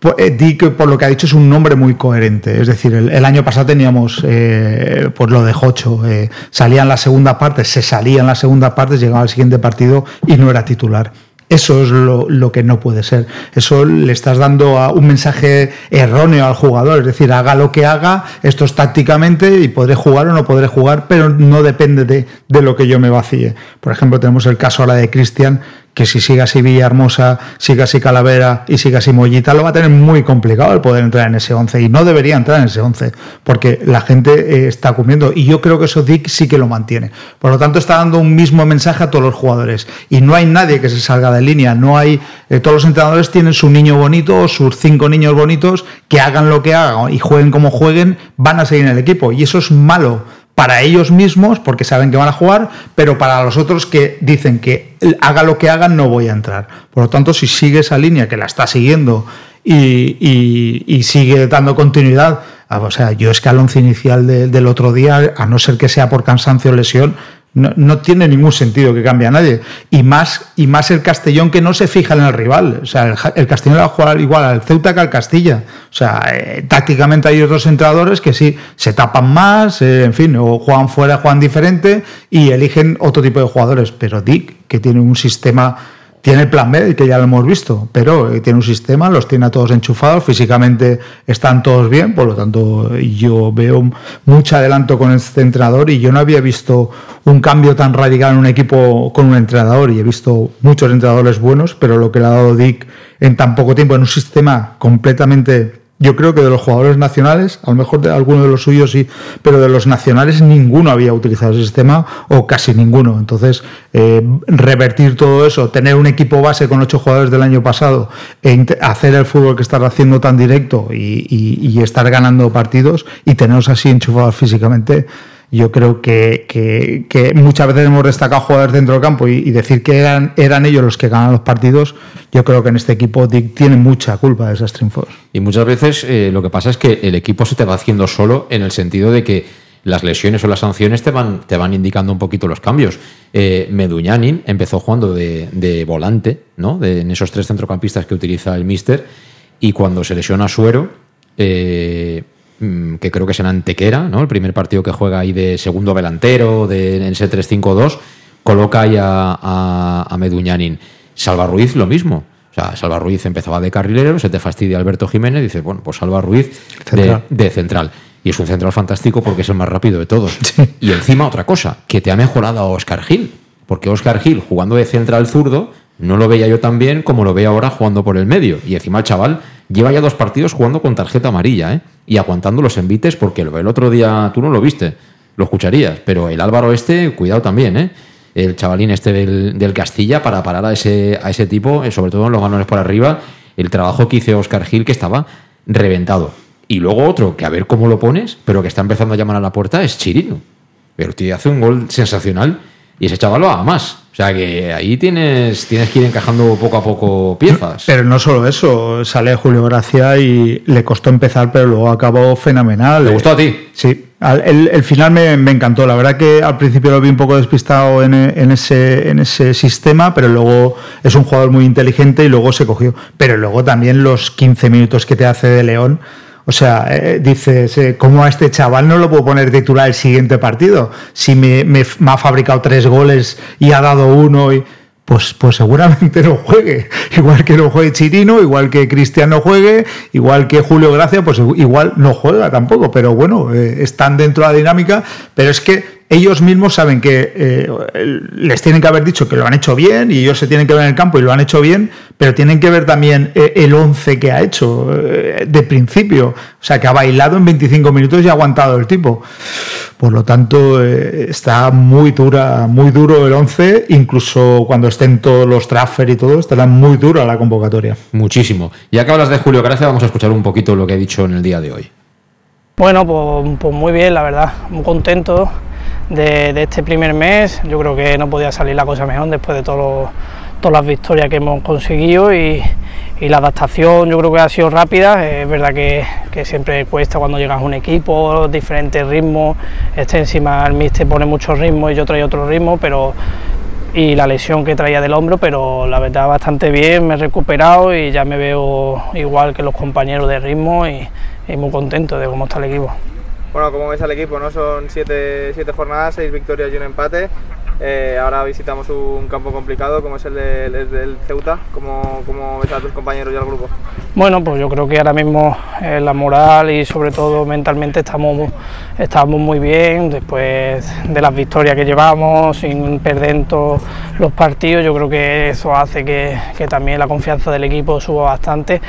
pues, eh, di que por lo que ha dicho es un nombre muy coherente. Es decir, el, año pasado teníamos eh, pues lo de Jocho. Eh, salía en la segunda parte, se salía en la segunda parte, llegaba al siguiente partido y no era titular. Eso es lo, que no puede ser. Eso le estás dando un mensaje erróneo al jugador. Es decir, haga lo que haga, esto es tácticamente y podré jugar o no podré jugar, pero no depende de, de lo que yo me vacíe. Por ejemplo, tenemos el caso ahora de Cristian, que si sigue así Villahermosa, sigue así Calavera y sigue así Mollita, lo va a tener muy complicado el poder entrar en ese 11 y no debería entrar en ese 11 porque la gente eh, está comiendo y yo creo que eso Dick sí que lo mantiene. Por lo tanto, está dando un mismo mensaje a todos los jugadores y no hay nadie que se salga de línea, no hay eh, todos los entrenadores tienen su niño bonito o sus cinco niños bonitos que hagan lo que hagan y jueguen como jueguen, van a seguir en el equipo y eso es malo para ellos mismos, porque saben que van a jugar, pero para los otros que dicen que haga lo que hagan, no voy a entrar. Por lo tanto, si sigue esa línea que la está siguiendo y, sigue dando continuidad, o sea, yo es que al once inicial de, del otro día, a no ser que sea por cansancio o lesión, no, tiene ningún sentido que cambie a nadie. Y más, y más el Castellón que no se fija en el rival. O sea, el, el Castellón va a jugar igual al Ceuta que al Castilla. O sea, eh, tácticamente hay otros entrenadores que sí se tapan más, eh, en fin, o juegan fuera, juegan diferente y eligen otro tipo de jugadores. Pero Dick, que tiene un sistema tiene el plan B, que ya lo hemos visto, pero eh, tiene un sistema, los tiene a todos enchufados, físicamente están todos bien, por lo tanto yo veo mucho adelanto con este entrenador y yo no había visto un cambio tan radical en un equipo con un entrenador y he visto muchos entrenadores buenos, pero lo que le ha dado Dick en tan poco tiempo, en un sistema completamente yo creo que de los jugadores nacionales, a lo mejor de alguno de los suyos sí, pero de los nacionales ninguno había utilizado ese sistema o casi ninguno. Entonces, eh, revertir todo eso, tener un equipo base con ocho jugadores del año pasado, e hacer el fútbol que estás haciendo tan directo y, estar ganando partidos y tenerlos así enchufados físicamente, yo creo que, muchas veces hemos destacado jugadores dentro del campo y, decir que eran, ellos los que ganan los partidos, yo creo que en este equipo Dick tiene mucha culpa de esas triunfos. Y muchas veces eh, lo que pasa es que el equipo se te va haciendo solo en el sentido de que las lesiones o las sanciones te van, te van indicando un poquito los cambios. Eh, Meduñanin empezó jugando de, volante, ¿no? De, en esos tres centrocampistas que utiliza el Mister, y cuando se lesiona Suero, eh, que creo que es en Antequera, ¿no? El primer partido que juega ahí de segundo delantero, de, en ese 3-5-2, coloca ahí a, a, Meduñanin. Salva Ruiz lo mismo. O sea, Salva Ruiz empezaba de carrilero, se te fastidia Alberto Jiménez, dice, bueno, pues Salva Ruiz De, central. Y es un central fantástico porque es el más rápido de todos. *laughs* Y encima otra cosa, que te ha mejorado a Oscar Gil. Porque Oscar Gil, jugando de central zurdo, no lo veía yo tan bien como lo veo ahora jugando por el medio. Y encima el chaval lleva ya dos partidos jugando con tarjeta amarilla, ¿eh? Y aguantando los envites porque el otro día tú no lo viste, lo escucharías. Pero el Álvaro este, cuidado también, ¿eh? El chavalín este del, Castilla para parar a ese, a ese tipo, eh, sobre todo en los galones por arriba, el trabajo que hizo Oscar Gil que estaba reventado. Y luego otro, que a ver cómo lo pones, pero que está empezando a llamar a la puerta, es Chirino. Pero tío, hace un gol sensacional y ese chaval va a más. O sea que ahí tienes, tienes que ir encajando poco a poco piezas. Pero no solo eso, sale Julio Gracia y le costó empezar, pero luego acabó fenomenal. ¿Te gustó a ti? Sí, el, final me, encantó. La verdad que al principio lo vi un poco despistado en, en, ese, en ese sistema, pero luego es un jugador muy inteligente y luego se cogió. Pero luego también los 15 minutos que te hace de León o sea, eh, dices, eh, ¿cómo a este chaval no lo puedo poner titular el siguiente partido? Si me, ha fabricado tres goles y ha dado uno, y, pues, pues seguramente no juegue. *laughs* Igual que no juegue Chirino, igual que Cristian no juegue, igual que Julio Gracia, pues igual no juega tampoco. Pero bueno, eh, están dentro de la dinámica. Pero es que ellos mismos saben que eh, les tienen que haber dicho que lo han hecho bien y ellos se tienen que ver en el campo y lo han hecho bien, pero tienen que ver también eh, el 11 que ha hecho eh, de principio. O sea, que ha bailado en 25 minutos y ha aguantado el tipo. Por lo tanto, está muy dura, muy duro el 11, incluso cuando estén todos los transfer y todo, estará muy dura la convocatoria. Muchísimo. Ya que hablas de Julio Gracia, vamos a escuchar un poquito lo que ha dicho en el día de hoy. Bueno, pues, pues muy bien, la verdad, muy contento de, este primer mes. Yo creo que no podía salir la cosa mejor después de todas las victorias que hemos conseguido y, la adaptación yo creo que ha sido rápida. Es verdad que, siempre cuesta cuando llegas a un equipo, diferentes ritmos. Este encima el míster pone mucho ritmo y yo traigo otro ritmo, pero y la lesión que traía del hombro, pero la verdad bastante bien, me he recuperado y ya me veo igual que los compañeros de ritmo y muy contento de cómo está el equipo. Bueno, como ves al equipo, ¿no? Son siete, siete jornadas, seis victorias y un empate. Eh, ahora visitamos un campo complicado como es el, del Ceuta. ¿Cómo, ¿Cómo, ves a tus compañeros y al grupo? Bueno, pues yo creo que ahora mismo eh, la moral y sobre todo mentalmente estamos, estamos muy bien. Después de las victorias que llevamos, sin perder todos los partidos, yo creo que eso hace que, que también la confianza del equipo suba bastante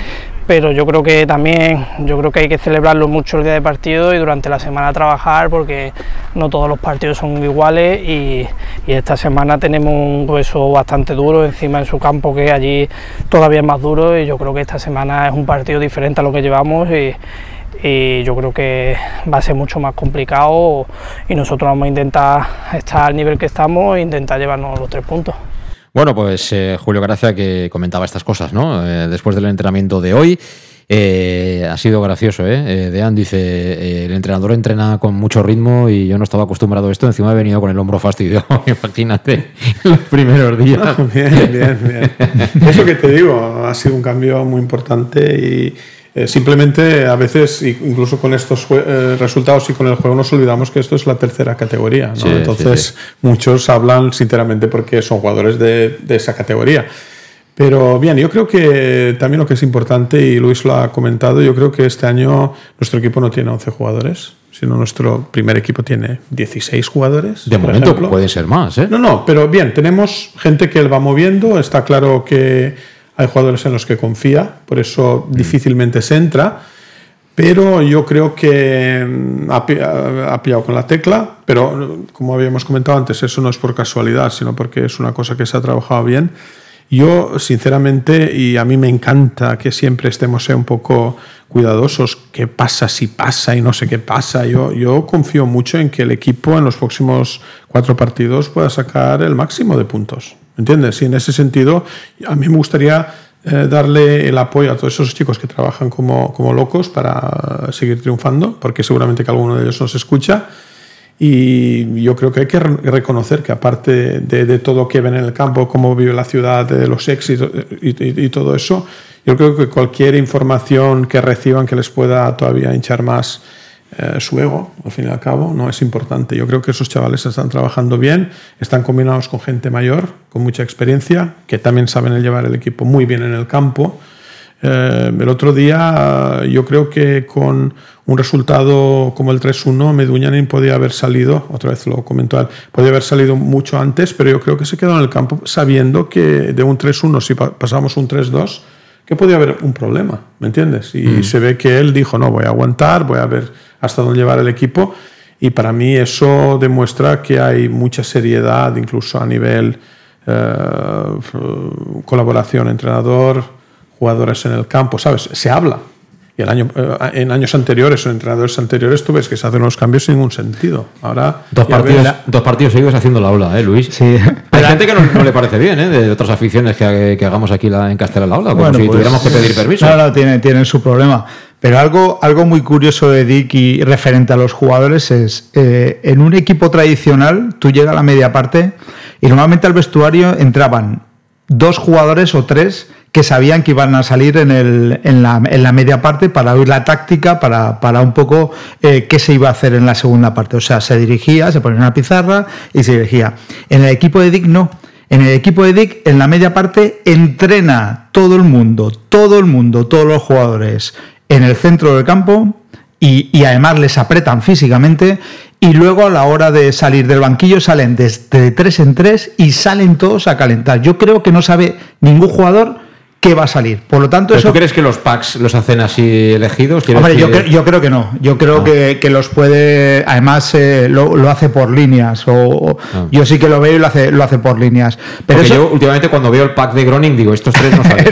pero yo creo que también yo creo que hay que celebrarlo mucho el día de partido y durante la semana trabajar porque no todos los partidos son iguales y, esta semana tenemos un hueso bastante duro encima en su campo que allí todavía es más duro y yo creo que esta semana es un partido diferente a lo que llevamos y, yo creo que va a ser mucho más complicado y nosotros vamos a intentar estar al nivel que estamos e intentar llevarnos los tres puntos. Bueno, pues eh, Julio Gracia que comentaba estas cosas, ¿no? Eh, después del entrenamiento de hoy. Eh, ha sido gracioso, ¿eh? Dean dice, el entrenador entrena con mucho ritmo y yo no estaba acostumbrado a esto, encima he venido con el hombro fastidio, *laughs* imagínate, los primeros días. *laughs* bien, bien, bien. Eso que te digo, ha sido un cambio muy importante y eh, simplemente a veces, incluso con estos eh, resultados y con el juego, nos olvidamos que esto es la tercera categoría. ¿no? Entonces, muchos hablan sinceramente porque son jugadores de, esa categoría. Pero bien, yo creo que también lo que es importante, y Luis lo ha comentado, yo creo que este año nuestro equipo no tiene 11 jugadores, sino nuestro primer equipo tiene 16 jugadores. De momento puede ser más, ¿eh? No, no, pero bien, tenemos gente que él va moviendo, está claro que hay jugadores en los que confía, por eso Mm. difícilmente se entra. Pero yo creo que mm, ha, ha- pillado con la tecla, pero como habíamos comentado antes, eso no es por casualidad, sino porque es una cosa que se ha trabajado bien. Yo, sinceramente, y a mí me encanta que siempre estemos eh, un poco cuidadosos, qué pasa si pasa y no sé qué pasa. Yo, yo confío mucho en que el equipo en los próximos cuatro partidos pueda sacar el máximo de puntos. ¿Me entiendes? Y en ese sentido, a mí me gustaría eh, darle el apoyo a todos esos chicos que trabajan como, como locos para eh, seguir triunfando, porque seguramente que alguno de ellos nos escucha. Y yo creo que hay que re- reconocer que aparte de, todo lo que ven en el campo, cómo vive la ciudad, de los éxitos y- y todo eso, yo creo que cualquier información que reciban que les pueda todavía hinchar más eh, su ego, al fin y al cabo, no es importante. Yo creo que esos chavales están trabajando bien, están combinados con gente mayor, con mucha experiencia, que también saben llevar el equipo muy bien en el campo. Eh, el otro día yo creo que con un resultado como el 3-1 Meduñanin podía haber salido, otra vez lo comentó él, podía haber salido mucho antes, pero yo creo que se quedó en el campo sabiendo que de un 3-1 si pa- pasamos un 3-2 que podía haber un problema, ¿me entiendes? Y Mm. se ve que él dijo, no, voy a aguantar, voy a ver hasta dónde llevar el equipo. Y para mí eso demuestra que hay mucha seriedad, incluso a nivel eh, colaboración entrenador, jugadores en el campo, ¿sabes? Se habla. Y el año, eh, en años anteriores o entrenadores anteriores tú ves que se hacen unos cambios sin ningún sentido. Ahora Dos partidos, ves- dos partidos seguidos haciendo la ola, ¿eh, Luis? Sí. Hay gente que no, no le parece bien, ¿eh? De otras aficiones que, que hagamos aquí la, en Castela la ola, como Bueno, si pues, tuviéramos que pedir permiso. No, no, tienen, tienen su problema. Pero algo, algo muy curioso de Dick y referente a los jugadores es, eh, en un equipo tradicional, tú llegas a la media parte y normalmente al vestuario entraban dos jugadores o tres que sabían que iban a salir en, el, en, la, en la media parte para oír la táctica, para, para un poco eh, qué se iba a hacer en la segunda parte. O sea, se dirigía, se ponía una pizarra y se dirigía. En el equipo de Dick no. En el equipo de Dick, en la media parte, entrena todo el mundo, todo el mundo, todos los jugadores en el centro del campo y, además les apretan físicamente y luego a la hora de salir del banquillo salen desde tres en tres y salen todos a calentar. Yo creo que no sabe ningún jugador qué va a salir. Por lo tanto, ¿Pero eso... ¿Tú crees que los packs los hacen así elegidos? Hombre, yo, cre- yo creo que no. Yo creo Ah. que, que los puede. Además, eh, lo, lo hace por líneas. O, Ah. Yo sí que lo veo y lo hace, lo hace por líneas. Pero Porque eso, yo últimamente cuando veo el pack de Groning digo, estos tres no *laughs* salen.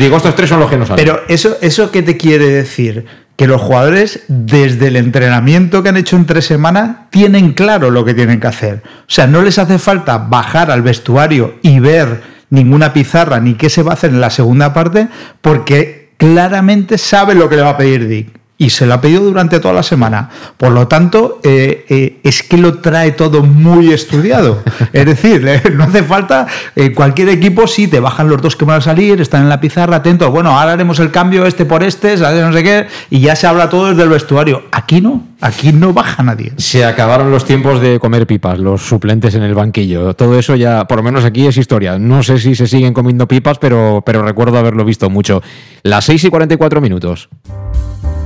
digo, estos tres son los que no salen. Pero eso, ¿eso qué te quiere decir? Que los jugadores, desde el entrenamiento que han hecho en tres semanas, tienen claro lo que tienen que hacer. O sea, no les hace falta bajar al vestuario y ver ninguna pizarra ni qué se va a hacer en la segunda parte, porque claramente sabe lo que le va a pedir Dick. Y se lo ha pedido durante toda la semana. Por lo tanto, eh, eh, es que lo trae todo muy estudiado. *laughs* Es decir, eh, no hace falta. cualquier equipo, sí, te bajan los dos que van a salir, están en la pizarra, atentos. Bueno, ahora haremos el cambio este por este, no sé qué, y ya se habla todo desde el vestuario. Aquí no, aquí no baja nadie. Se acabaron los tiempos de comer pipas, los suplentes en el banquillo. Todo eso ya, por lo menos aquí es historia. No sé si se siguen comiendo pipas, pero, pero recuerdo haberlo visto mucho. Las 6 y 44 minutos.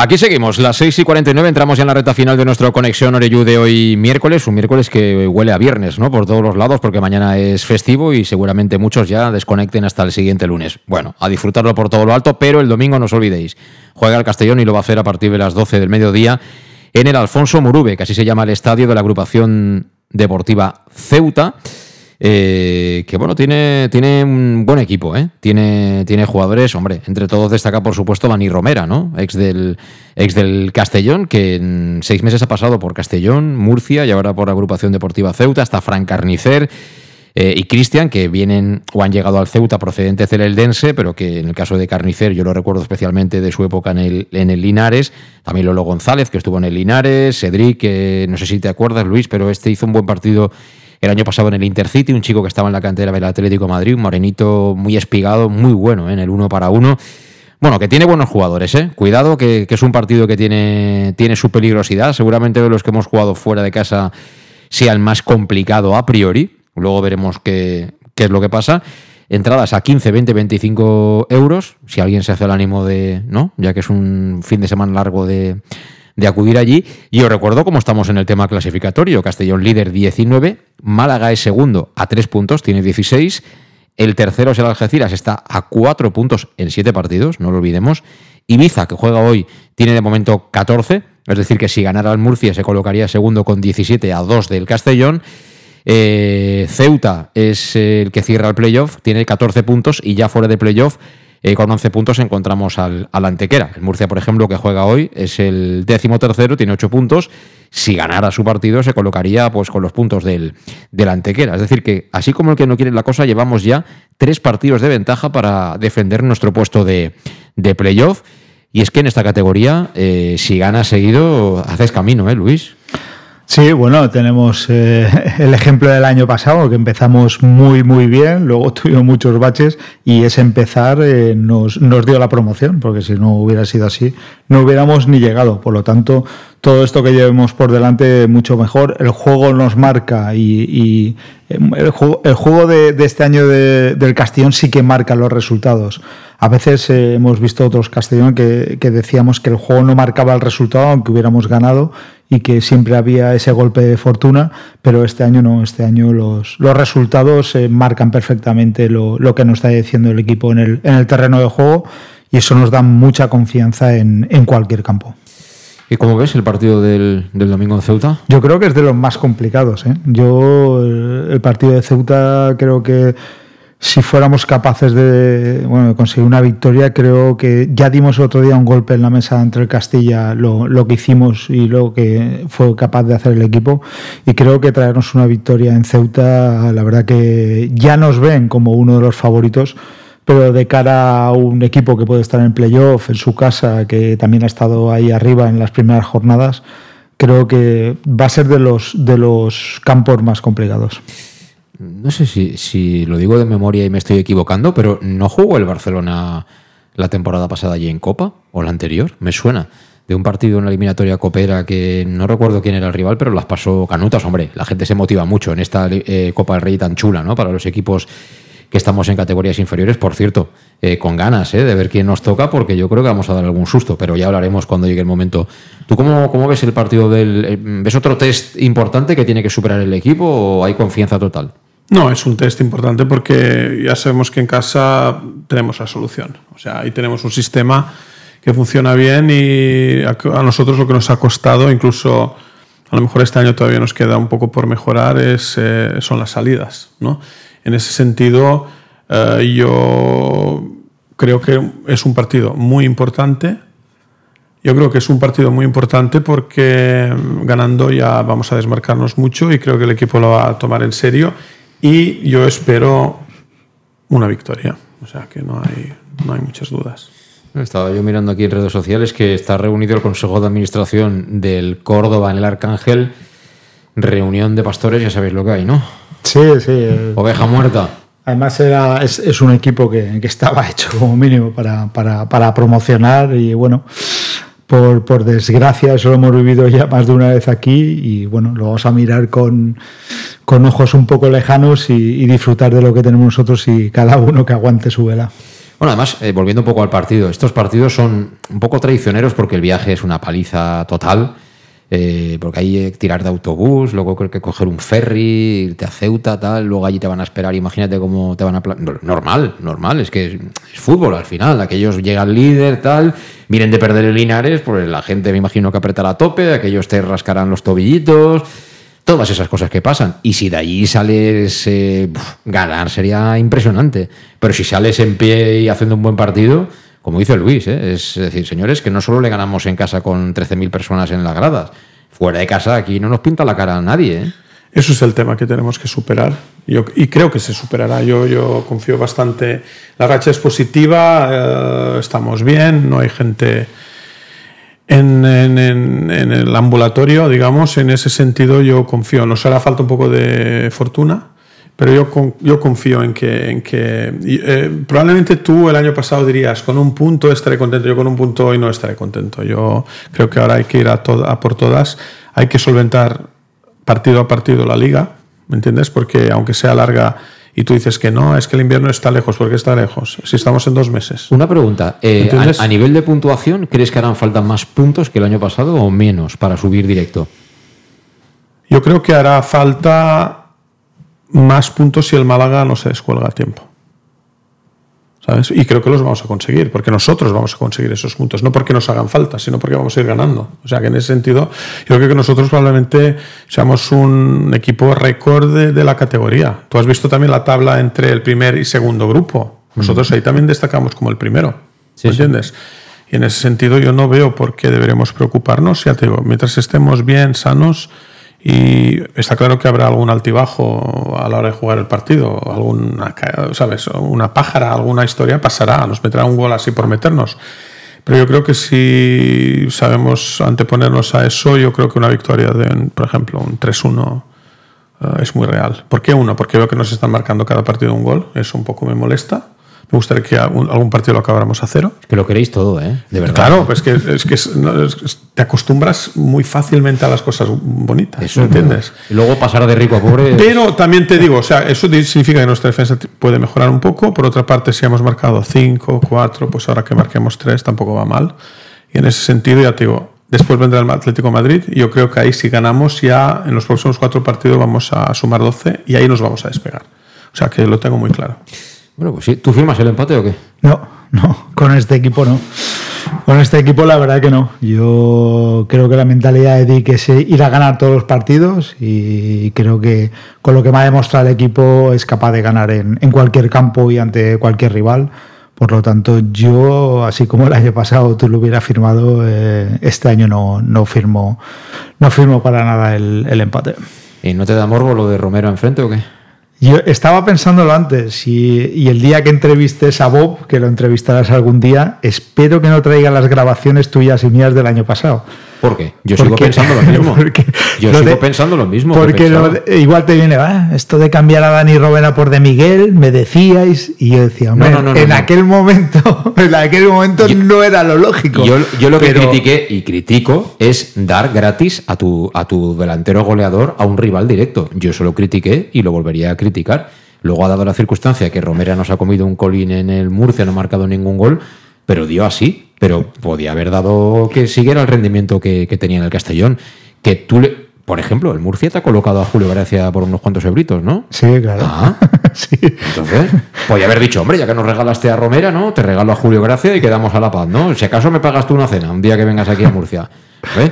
Aquí seguimos, las 6 y 49, entramos ya en la recta final de nuestro Conexión Oreyú de hoy miércoles, un miércoles que huele a viernes, ¿no? Por todos los lados, porque mañana es festivo y seguramente muchos ya desconecten hasta el siguiente lunes. Bueno, a disfrutarlo por todo lo alto, pero el domingo no os olvidéis, juega el Castellón y lo va a hacer a partir de las 12 del mediodía en el Alfonso Murube, que así se llama el estadio de la agrupación deportiva Ceuta. Eh, que bueno, tiene, tiene un buen equipo, ¿eh? tiene, tiene jugadores, hombre, entre todos destaca por supuesto Dani Romera, ¿no? ex, del, ex del Castellón, que en seis meses ha pasado por Castellón, Murcia y ahora por Agrupación Deportiva Ceuta, hasta Fran Carnicer. eh, y Cristian, que vienen o han llegado al Ceuta procedentes del Eldense, pero que en el caso de Carnicer, yo lo recuerdo especialmente de su época en el, en el Linares, también Lolo González, que estuvo en el Linares, Cedric, que no sé si te acuerdas, Luis, pero este hizo un buen partido el año pasado en el Intercity, un chico que estaba en la cantera del Atlético Madrid, un morenito muy espigado, muy bueno ¿eh? en el uno para uno. Bueno, que tiene buenos jugadores, ¿eh? Cuidado, que, es un partido que tiene, tiene su peligrosidad. Seguramente de los que hemos jugado fuera de casa sea el más complicado a priori. Luego veremos qué, qué es lo que pasa. Entradas a 15, 20, 25 euros. Si alguien se hace el ánimo de. ¿No? Ya que es un fin de semana largo de, de acudir allí. Y os recuerdo cómo estamos en el tema clasificatorio. Castellón líder 19, Málaga es segundo a 3 puntos, tiene 16. El tercero es el Algeciras, está a 4 puntos en 7 partidos, no lo olvidemos. Ibiza, que juega hoy, tiene de momento 14, es decir, que si ganara el Murcia se colocaría segundo con 17 a 2 del Castellón. Eh, Ceuta es el que cierra el playoff, tiene 14 puntos y ya fuera de playoff eh, con 11 puntos encontramos al, Antequera. El Murcia, por ejemplo, que juega hoy, es el décimo tercero, tiene 8 puntos. Si ganara su partido, se colocaría pues, con los puntos del, del Antequera. Es decir, que así como el que no quiere la cosa, llevamos ya tres partidos de ventaja para defender nuestro puesto de, de playoff. Y es que en esta categoría, eh, si ganas seguido, haces camino, ¿eh, Luis? Sí, bueno, tenemos eh, *laughs* el ejemplo del año pasado, que empezamos muy, muy bien, luego *laughs* tuvimos muchos baches y ese empezar eh, nos, nos dio la promoción, porque si no hubiera sido así, no hubiéramos ni llegado. Por lo tanto, todo esto que llevemos por delante mucho mejor. El juego nos marca y, em, el juego, el juego de, este año del Castellón sí que marca los resultados. A veces eh, hemos visto otros Castellón que decíamos que el juego no marcaba el resultado aunque hubiéramos ganado y que siempre había ese golpe de fortuna, pero este año no, este año los, los resultados eh, marcan perfectamente lo, lo, que nos está diciendo el equipo en el, en el terreno de juego y eso nos da mucha confianza en, en cualquier campo. ¿Y cómo ves el partido del, del, domingo en Ceuta? Yo creo que es de los más complicados. ¿eh? Yo el partido de Ceuta creo que si fuéramos capaces de, bueno, conseguir una victoria, creo que ya dimos otro día un golpe en la mesa entre el Castilla, lo, lo, que hicimos y lo que fue capaz de hacer el equipo. Y creo que traernos una victoria en Ceuta, la verdad que ya nos ven como uno de los favoritos, pero de cara a un equipo que puede estar en playoff, en su casa, que también ha estado ahí arriba en las primeras jornadas, creo que va a ser de los, de los campos más complicados no sé si, si, lo digo de memoria y me estoy equivocando, pero ¿no jugó el Barcelona la temporada pasada allí en Copa o la anterior? Me suena. De un partido en la eliminatoria copera que no recuerdo quién era el rival, pero las pasó canutas. Hombre, la gente se motiva mucho en esta eh, Copa del Rey tan chula, ¿no? Para los equipos que estamos en categorías inferiores. Por cierto, eh, con ganas ¿eh? de ver quién nos toca, porque yo creo que vamos a dar algún susto, pero ya hablaremos cuando llegue el momento. ¿Tú cómo, cómo ves el partido del... ¿Ves otro test importante que tiene que superar el equipo o hay confianza total? No, es un test importante porque ya sabemos que en casa tenemos la solución. O sea, ahí tenemos un sistema que funciona bien y a nosotros lo que nos ha costado, incluso a lo mejor este año todavía nos queda un poco por mejorar, es, eh, son las salidas. ¿no? En ese sentido, eh, yo creo que es un partido muy importante. Yo creo que es un partido muy importante porque ganando ya vamos a desmarcarnos mucho y creo que el equipo lo va a tomar en serio y yo espero una victoria. O sea que no hay, no hay muchas dudas. Estaba yo mirando aquí en redes sociales que está reunido el Consejo de Administración del Córdoba en el Arcángel. Reunión de pastores, ya sabéis lo que hay, ¿no? Sí, sí. Oveja muerta. Además era, es, es un equipo que, que, estaba *laughs* hecho como mínimo para, para, para promocionar y bueno, por, por, desgracia, eso lo hemos vivido ya más de una vez aquí y bueno, lo vamos a mirar con, con ojos un poco lejanos y, disfrutar de lo que tenemos nosotros y cada uno que aguante su vela. Bueno, además, eh, volviendo un poco al partido, estos partidos son un poco traicioneros porque el viaje es una paliza total. Eh, porque hay que tirar de autobús, luego creo que coger un ferry, irte a Ceuta, tal, luego allí te van a esperar, imagínate cómo te van a... Normal, normal, es que es, fútbol al final, aquellos llegan líder, tal, miren de perder el Linares, pues la gente me imagino que apretará a tope, aquellos te rascarán los tobillitos, todas esas cosas que pasan. Y si de allí sales, ganar sería impresionante, pero si sales en pie y haciendo un buen partido como dice Luis, ¿eh? es decir, señores, que no solo le ganamos en casa con 13.000 personas en las gradas, fuera de casa aquí no nos pinta la cara a nadie. ¿eh? Eso es el tema que tenemos que superar Yo, y creo que se superará. Yo, yo confío bastante. La racha es positiva, eh, estamos bien, no hay gente en, en, en, en, el ambulatorio, digamos. En ese sentido, yo confío. Nos hará falta un poco de fortuna, pero yo, yo confío en que, en que eh, probablemente tú el año pasado dirías, con un punto estaré contento, yo con un punto hoy no estaré contento. Yo creo que ahora hay que ir a, a por todas, hay que solventar partido a partido la liga ¿me entiendes? Porque aunque sea larga y tú dices que no, es que el invierno está lejos, ¿por qué está lejos? Si estamos en dos meses. Una pregunta, eh, a, a, nivel de puntuación, ¿crees que harán falta más puntos que el año pasado o menos para subir directo? Yo creo que hará falta más puntos si el Málaga no se descuelga a tiempo. ¿Sabes? Y creo que los vamos a conseguir, porque nosotros vamos a conseguir esos puntos, no porque nos hagan falta, sino porque vamos a ir ganando. O sea que en ese sentido, yo creo que nosotros probablemente seamos un equipo récord de, de la categoría. Tú has visto también la tabla entre el primer y segundo grupo. Nosotros ahí también destacamos como el primero. Sí, ¿Me entiendes? Y en ese sentido yo no veo por qué deberemos preocuparnos. Ya te digo, mientras estemos bien, sanos, y está claro que habrá algún altibajo a la hora de jugar el partido, alguna, ¿sabes? Una pájara, alguna historia pasará, nos meterá un gol así por meternos. Pero yo creo que si sabemos anteponernos a eso, yo creo que una victoria de, por ejemplo, un 3-1 uh, es muy real. ¿Por qué uno? Porque veo que nos están marcando cada partido un gol, eso un poco me molesta. Me gustaría que algún, algún, partido lo acabáramos a cero. Es que lo queréis todo, ¿eh? De verdad. Claro, pues que, es que es, no, es, te acostumbras muy fácilmente a las cosas bonitas, Eso, ¿entiendes? Y luego pasar de rico a pobre. Pero también te digo, o sea, eso significa que nuestra defensa puede mejorar un poco. Por otra parte, si hemos marcado 5, 4, pues ahora que marquemos 3 tampoco va mal. Y en ese sentido, ya te digo, después vendrá el Atlético de Madrid. Y yo creo que ahí, si ganamos, ya en los próximos cuatro partidos vamos a sumar 12 y ahí nos vamos a despegar. O sea, que lo tengo muy claro. Bueno, pues sí. ¿Tú firmas el empate o qué? No, no, con este equipo no. Con este equipo la verdad que no. Yo creo que la mentalidad de Dick es ir a ganar todos los partidos y creo que con lo que me ha demostrado el equipo es capaz de ganar en, en cualquier campo y ante cualquier rival. Por lo tanto, yo, así como el año pasado tú lo hubieras firmado, eh, este año no, no, firmo, no firmo para nada el, el empate. ¿Y no te da morbo lo de Romero enfrente o qué? Yo estaba pensándolo antes y, el día que entrevistes a Bob, que lo entrevistarás algún día, espero que no traiga las grabaciones tuyas y mías del año pasado. ¿Por qué? Yo sigo porque, pensando lo *laughs* mismo. Yo sigo de, pensando lo mismo. Porque lo de, igual te viene, ah, esto de cambiar a Dani Rovena por de Miguel, me decíais, y yo decía, no, no, no, en aquel momento, *laughs* en aquel momento yo, no era lo lógico. Yo, yo lo que pero... critiqué y critico es dar gratis a tu, a tu delantero goleador a un rival directo. Yo eso lo critiqué y lo volvería a criticar. Luego ha dado la circunstancia que Romera nos ha comido un colín en el Murcia, no ha marcado ningún gol, pero dio así. Pero podía haber dado que siguiera el rendimiento que, que tenía en el Castellón. Que tú le, por ejemplo, el Murcia te ha colocado a Julio Gracia por unos cuantos euritos, ¿no? Sí, claro. Ah, *laughs* sí. Entonces, podía haber dicho, hombre, ya que nos regalaste a Romera, ¿no? Te regalo a Julio Gracia y quedamos a la paz, ¿no? Si acaso me pagas tú una cena un día que vengas aquí a Murcia. ¿Ves?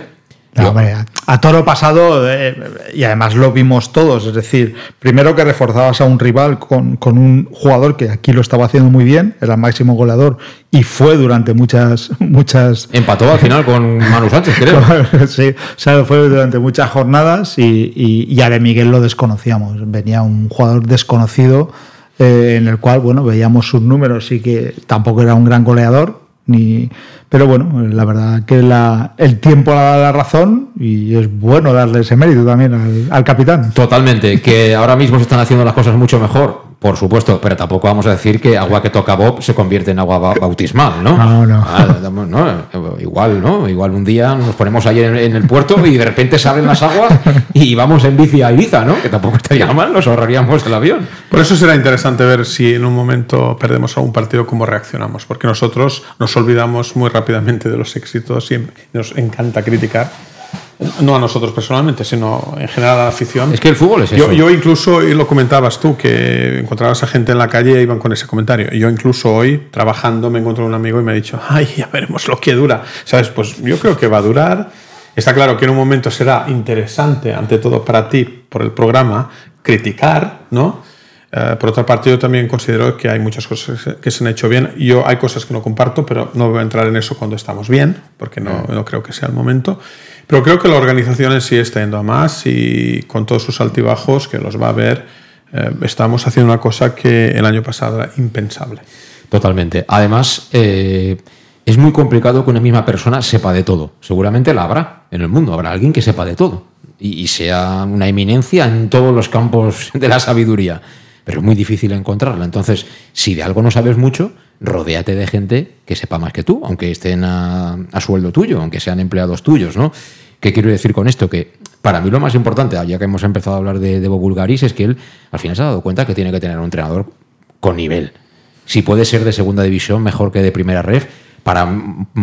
No, hombre, a, toro pasado, eh, y además lo vimos todos, es decir, primero que reforzabas a un rival con, con, un jugador que aquí lo estaba haciendo muy bien, era el máximo goleador y fue durante muchas. muchas Empató al final con Manu Sánchez, *laughs* creo. sí, o sea, fue durante muchas jornadas y, y, y a de Miguel lo desconocíamos, venía un jugador desconocido. Eh, en el cual, bueno, veíamos sus números y que tampoco era un gran goleador, ni pero bueno, la verdad que la, el tiempo da la razón y es bueno darle ese mérito también al, al, capitán. Totalmente, que ahora mismo se están haciendo las cosas mucho mejor, por supuesto, pero tampoco vamos a decir que agua que toca Bob se convierte en agua bautismal, ¿no? No, no. Ah, no igual, ¿no? Igual un día nos ponemos ahí en, en, el puerto y de repente salen las aguas y vamos en bici a Ibiza, ¿no? Que tampoco estaría mal, nos ahorraríamos el avión. Por eso será interesante ver si en un momento perdemos algún partido, cómo reaccionamos, porque nosotros nos olvidamos muy rápidamente de los éxitos y nos encanta criticar no a nosotros personalmente, sino en general a la afición. Es que el fútbol es eso. Yo, yo incluso, y lo comentabas tú, que encontrabas a gente en la calle y iban con ese comentario. Yo incluso hoy, trabajando, me encontré un amigo y me ha dicho, ay, ya veremos lo que dura. ¿Sabes? Pues yo creo que va a durar. Está claro que en un momento será interesante, ante todo para ti, por el programa, criticar, ¿no? Uh, por otra parte, yo también considero que hay muchas cosas que se han hecho bien. Yo hay cosas que no comparto, pero no voy a entrar en eso cuando estamos bien, porque no, no creo que sea el momento. Pero creo que la organización en sí está yendo a más y con todos sus altibajos, que los va a ver, eh, estamos haciendo una cosa que el año pasado era impensable. Totalmente. Además, eh, es muy complicado que una misma persona sepa de todo. Seguramente la habrá en el mundo, habrá alguien que sepa de todo y, y sea una eminencia en todos los campos de la sabiduría. Pero es muy difícil encontrarla. Entonces, si de algo no sabes mucho, rodéate de gente que sepa más que tú, aunque estén a, sueldo tuyo, aunque sean empleados tuyos, ¿no? ¿Qué quiero decir con esto? Que para mí lo más importante, ya que hemos empezado a hablar de, de es que él al final se ha dado cuenta que tiene que tener un entrenador con nivel. Si puede ser de segunda división, mejor que de primera ref, para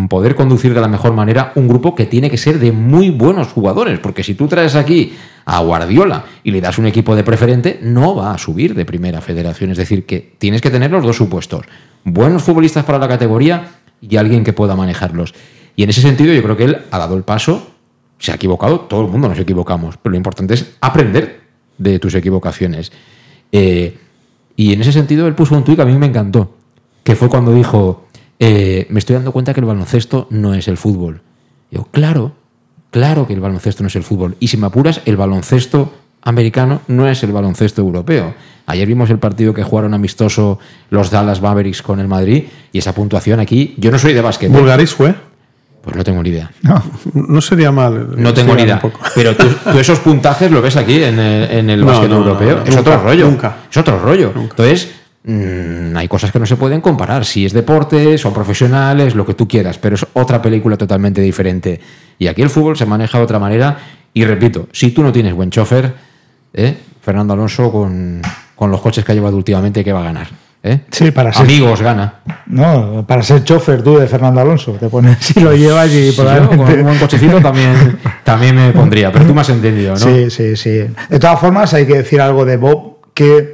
poder conducir de la mejor manera un grupo que tiene que ser de muy buenos jugadores. Porque si tú traes aquí a Guardiola y le das un equipo de preferente, no va a subir de primera federación. Es decir, que tienes que tener los dos supuestos. Buenos futbolistas para la categoría y alguien que pueda manejarlos. Y en ese sentido yo creo que él ha dado el paso, se ha equivocado, todo el mundo nos equivocamos, pero lo importante es aprender de tus equivocaciones. Eh, y en ese sentido él puso un tuit que a mí me encantó, que fue cuando dijo, eh, me estoy dando cuenta que el baloncesto no es el fútbol. Yo, claro, claro que el baloncesto no es el fútbol. Y si me apuras, el baloncesto americano no es el baloncesto europeo. Ayer vimos el partido que jugaron amistoso los Dallas Mavericks con el Madrid y esa puntuación aquí, yo no soy de básquet. ¿eh? ¿Bulgaris fue? Pues no tengo ni idea. No, no sería mal. No tengo ni idea. *laughs* Pero tú, tú esos puntajes lo ves aquí en el, en el No, básquet no, europeo. es nunca, otro rollo. nunca. Es otro rollo. Entonces, mm, hay cosas que no se pueden comparar. Si es deporte, son profesionales, lo que tú quieras, pero es otra película totalmente diferente. Y aquí el fútbol se maneja de otra manera. Y repito, si tú no tienes buen chofer, ¿eh? Fernando Alonso con, con los coches que ha llevado últimamente, ¿qué va a ganar? ¿Eh? Sí, para ser- Amigos gana. No, para ser chofer tú de Fernando Alonso, te pones si lo llevas y Sí, yo probablemente... con un buen cochecito también, *laughs* también me pondría, pero tú me has entendido, ¿no? Sí, sí, sí. De todas formas, hay que decir algo de Bob que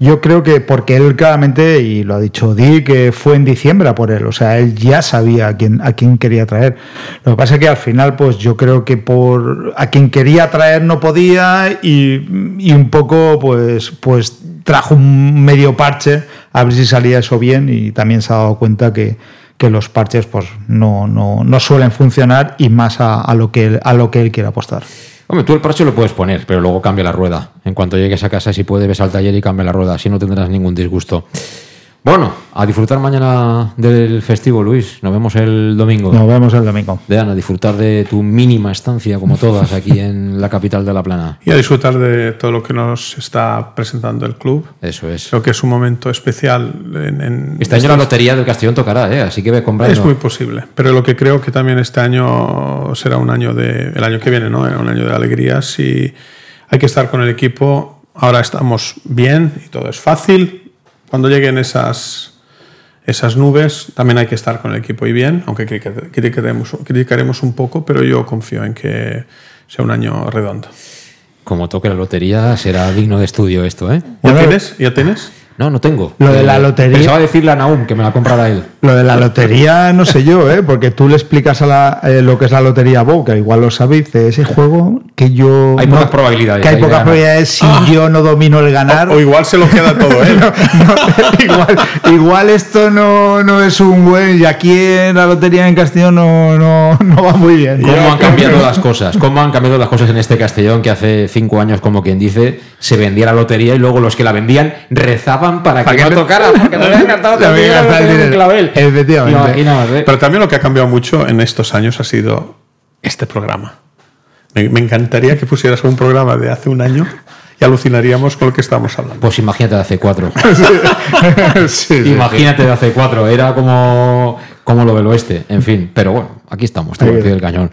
yo creo que porque él claramente, y lo ha dicho Di, que fue en diciembre a por él, o sea, él ya sabía a quién, a quién quería traer. Lo que pasa es que al final, pues yo creo que por a quien quería traer no podía y, un poco, pues, pues trajo un medio parche a ver si salía eso bien y también se ha dado cuenta que, que los parches pues no, no, no suelen funcionar y más a, a lo que él, a lo que él quiere apostar. Hombre, tú el parche lo puedes poner, pero luego cambia la rueda. En cuanto llegues a casa, si puedes, ves al taller y cambia la rueda. Así no tendrás ningún disgusto. Bueno, a disfrutar mañana del festivo, Luis. Nos vemos el domingo. Nos vemos el domingo. Vean, a disfrutar de tu mínima estancia, como todas, aquí en la capital de La Plana. Y a disfrutar de todo lo que nos está presentando el club. Eso es. Creo que es un momento especial. En, en Este año la lotería del Castellón tocará, ¿eh? Así que ve comprando. Es muy posible. Pero lo que creo que también este año será un año de. El año que viene, ¿no? Un año de alegrías y hay que estar con el equipo. Ahora estamos bien y todo es fácil. Cuando lleguen esas, esas nubes, también hay que estar con el equipo y bien, aunque critic- criticaremos, criticaremos un poco, pero yo confío en que sea un año redondo. Como toque la lotería, será digno de estudio esto, ¿eh? ¿Ya tienes? ¿Ya tienes? No, no tengo. Lo de la Eh, lotería- Pensaba decirle a Naum que me la comprara él. Lo de la lotería no sé yo, ¿eh? porque tú le explicas a la, eh, lo que es la lotería a Bob, que igual lo sabe, dice, ese juego que yo... Hay pocas probabilidades Que hay pocas probabilidades si yo no domino el ganar. O, o igual se lo queda todo *laughs* él. *laughs* igual, igual esto no, no es un buen... Y aquí en la lotería en Castillo no, no, no va muy bien. ¿Cómo han cambiado las cosas? ¿Cómo han cambiado las cosas en este Castellón que hace cinco años, como quien dice, se vendía la lotería y luego los que la vendían rezaban para que, Para que no no- tocara? Porque gastado el no tenían un clavel. ¿eh? Pero también lo que ha cambiado mucho en estos años ha sido este programa. Me, me encantaría que pusieras un programa de hace un año y alucinaríamos con lo que estamos hablando. Pues imagínate de hace cuatro. *laughs* *laughs* Sí, sí, imagínate de hace cuatro. Era como, como lo del oeste. En fin, pero bueno, aquí estamos, pie del cañón.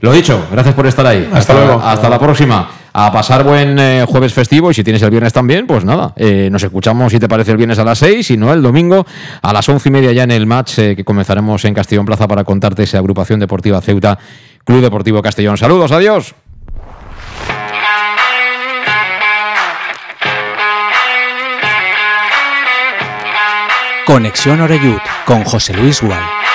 Lo dicho, gracias por estar ahí. Hasta luego. Hasta la próxima. A pasar buen eh, jueves festivo y si tienes el viernes también, pues nada. eh, nos escuchamos si te parece el viernes a las seis y no el domingo a las once y media ya en el match eh, que comenzaremos en Castellón Plaza para contarte esa agrupación deportiva Ceuta, Club Deportivo Castellón. Saludos, adiós. Conexión Oreyud con José Luis Gual.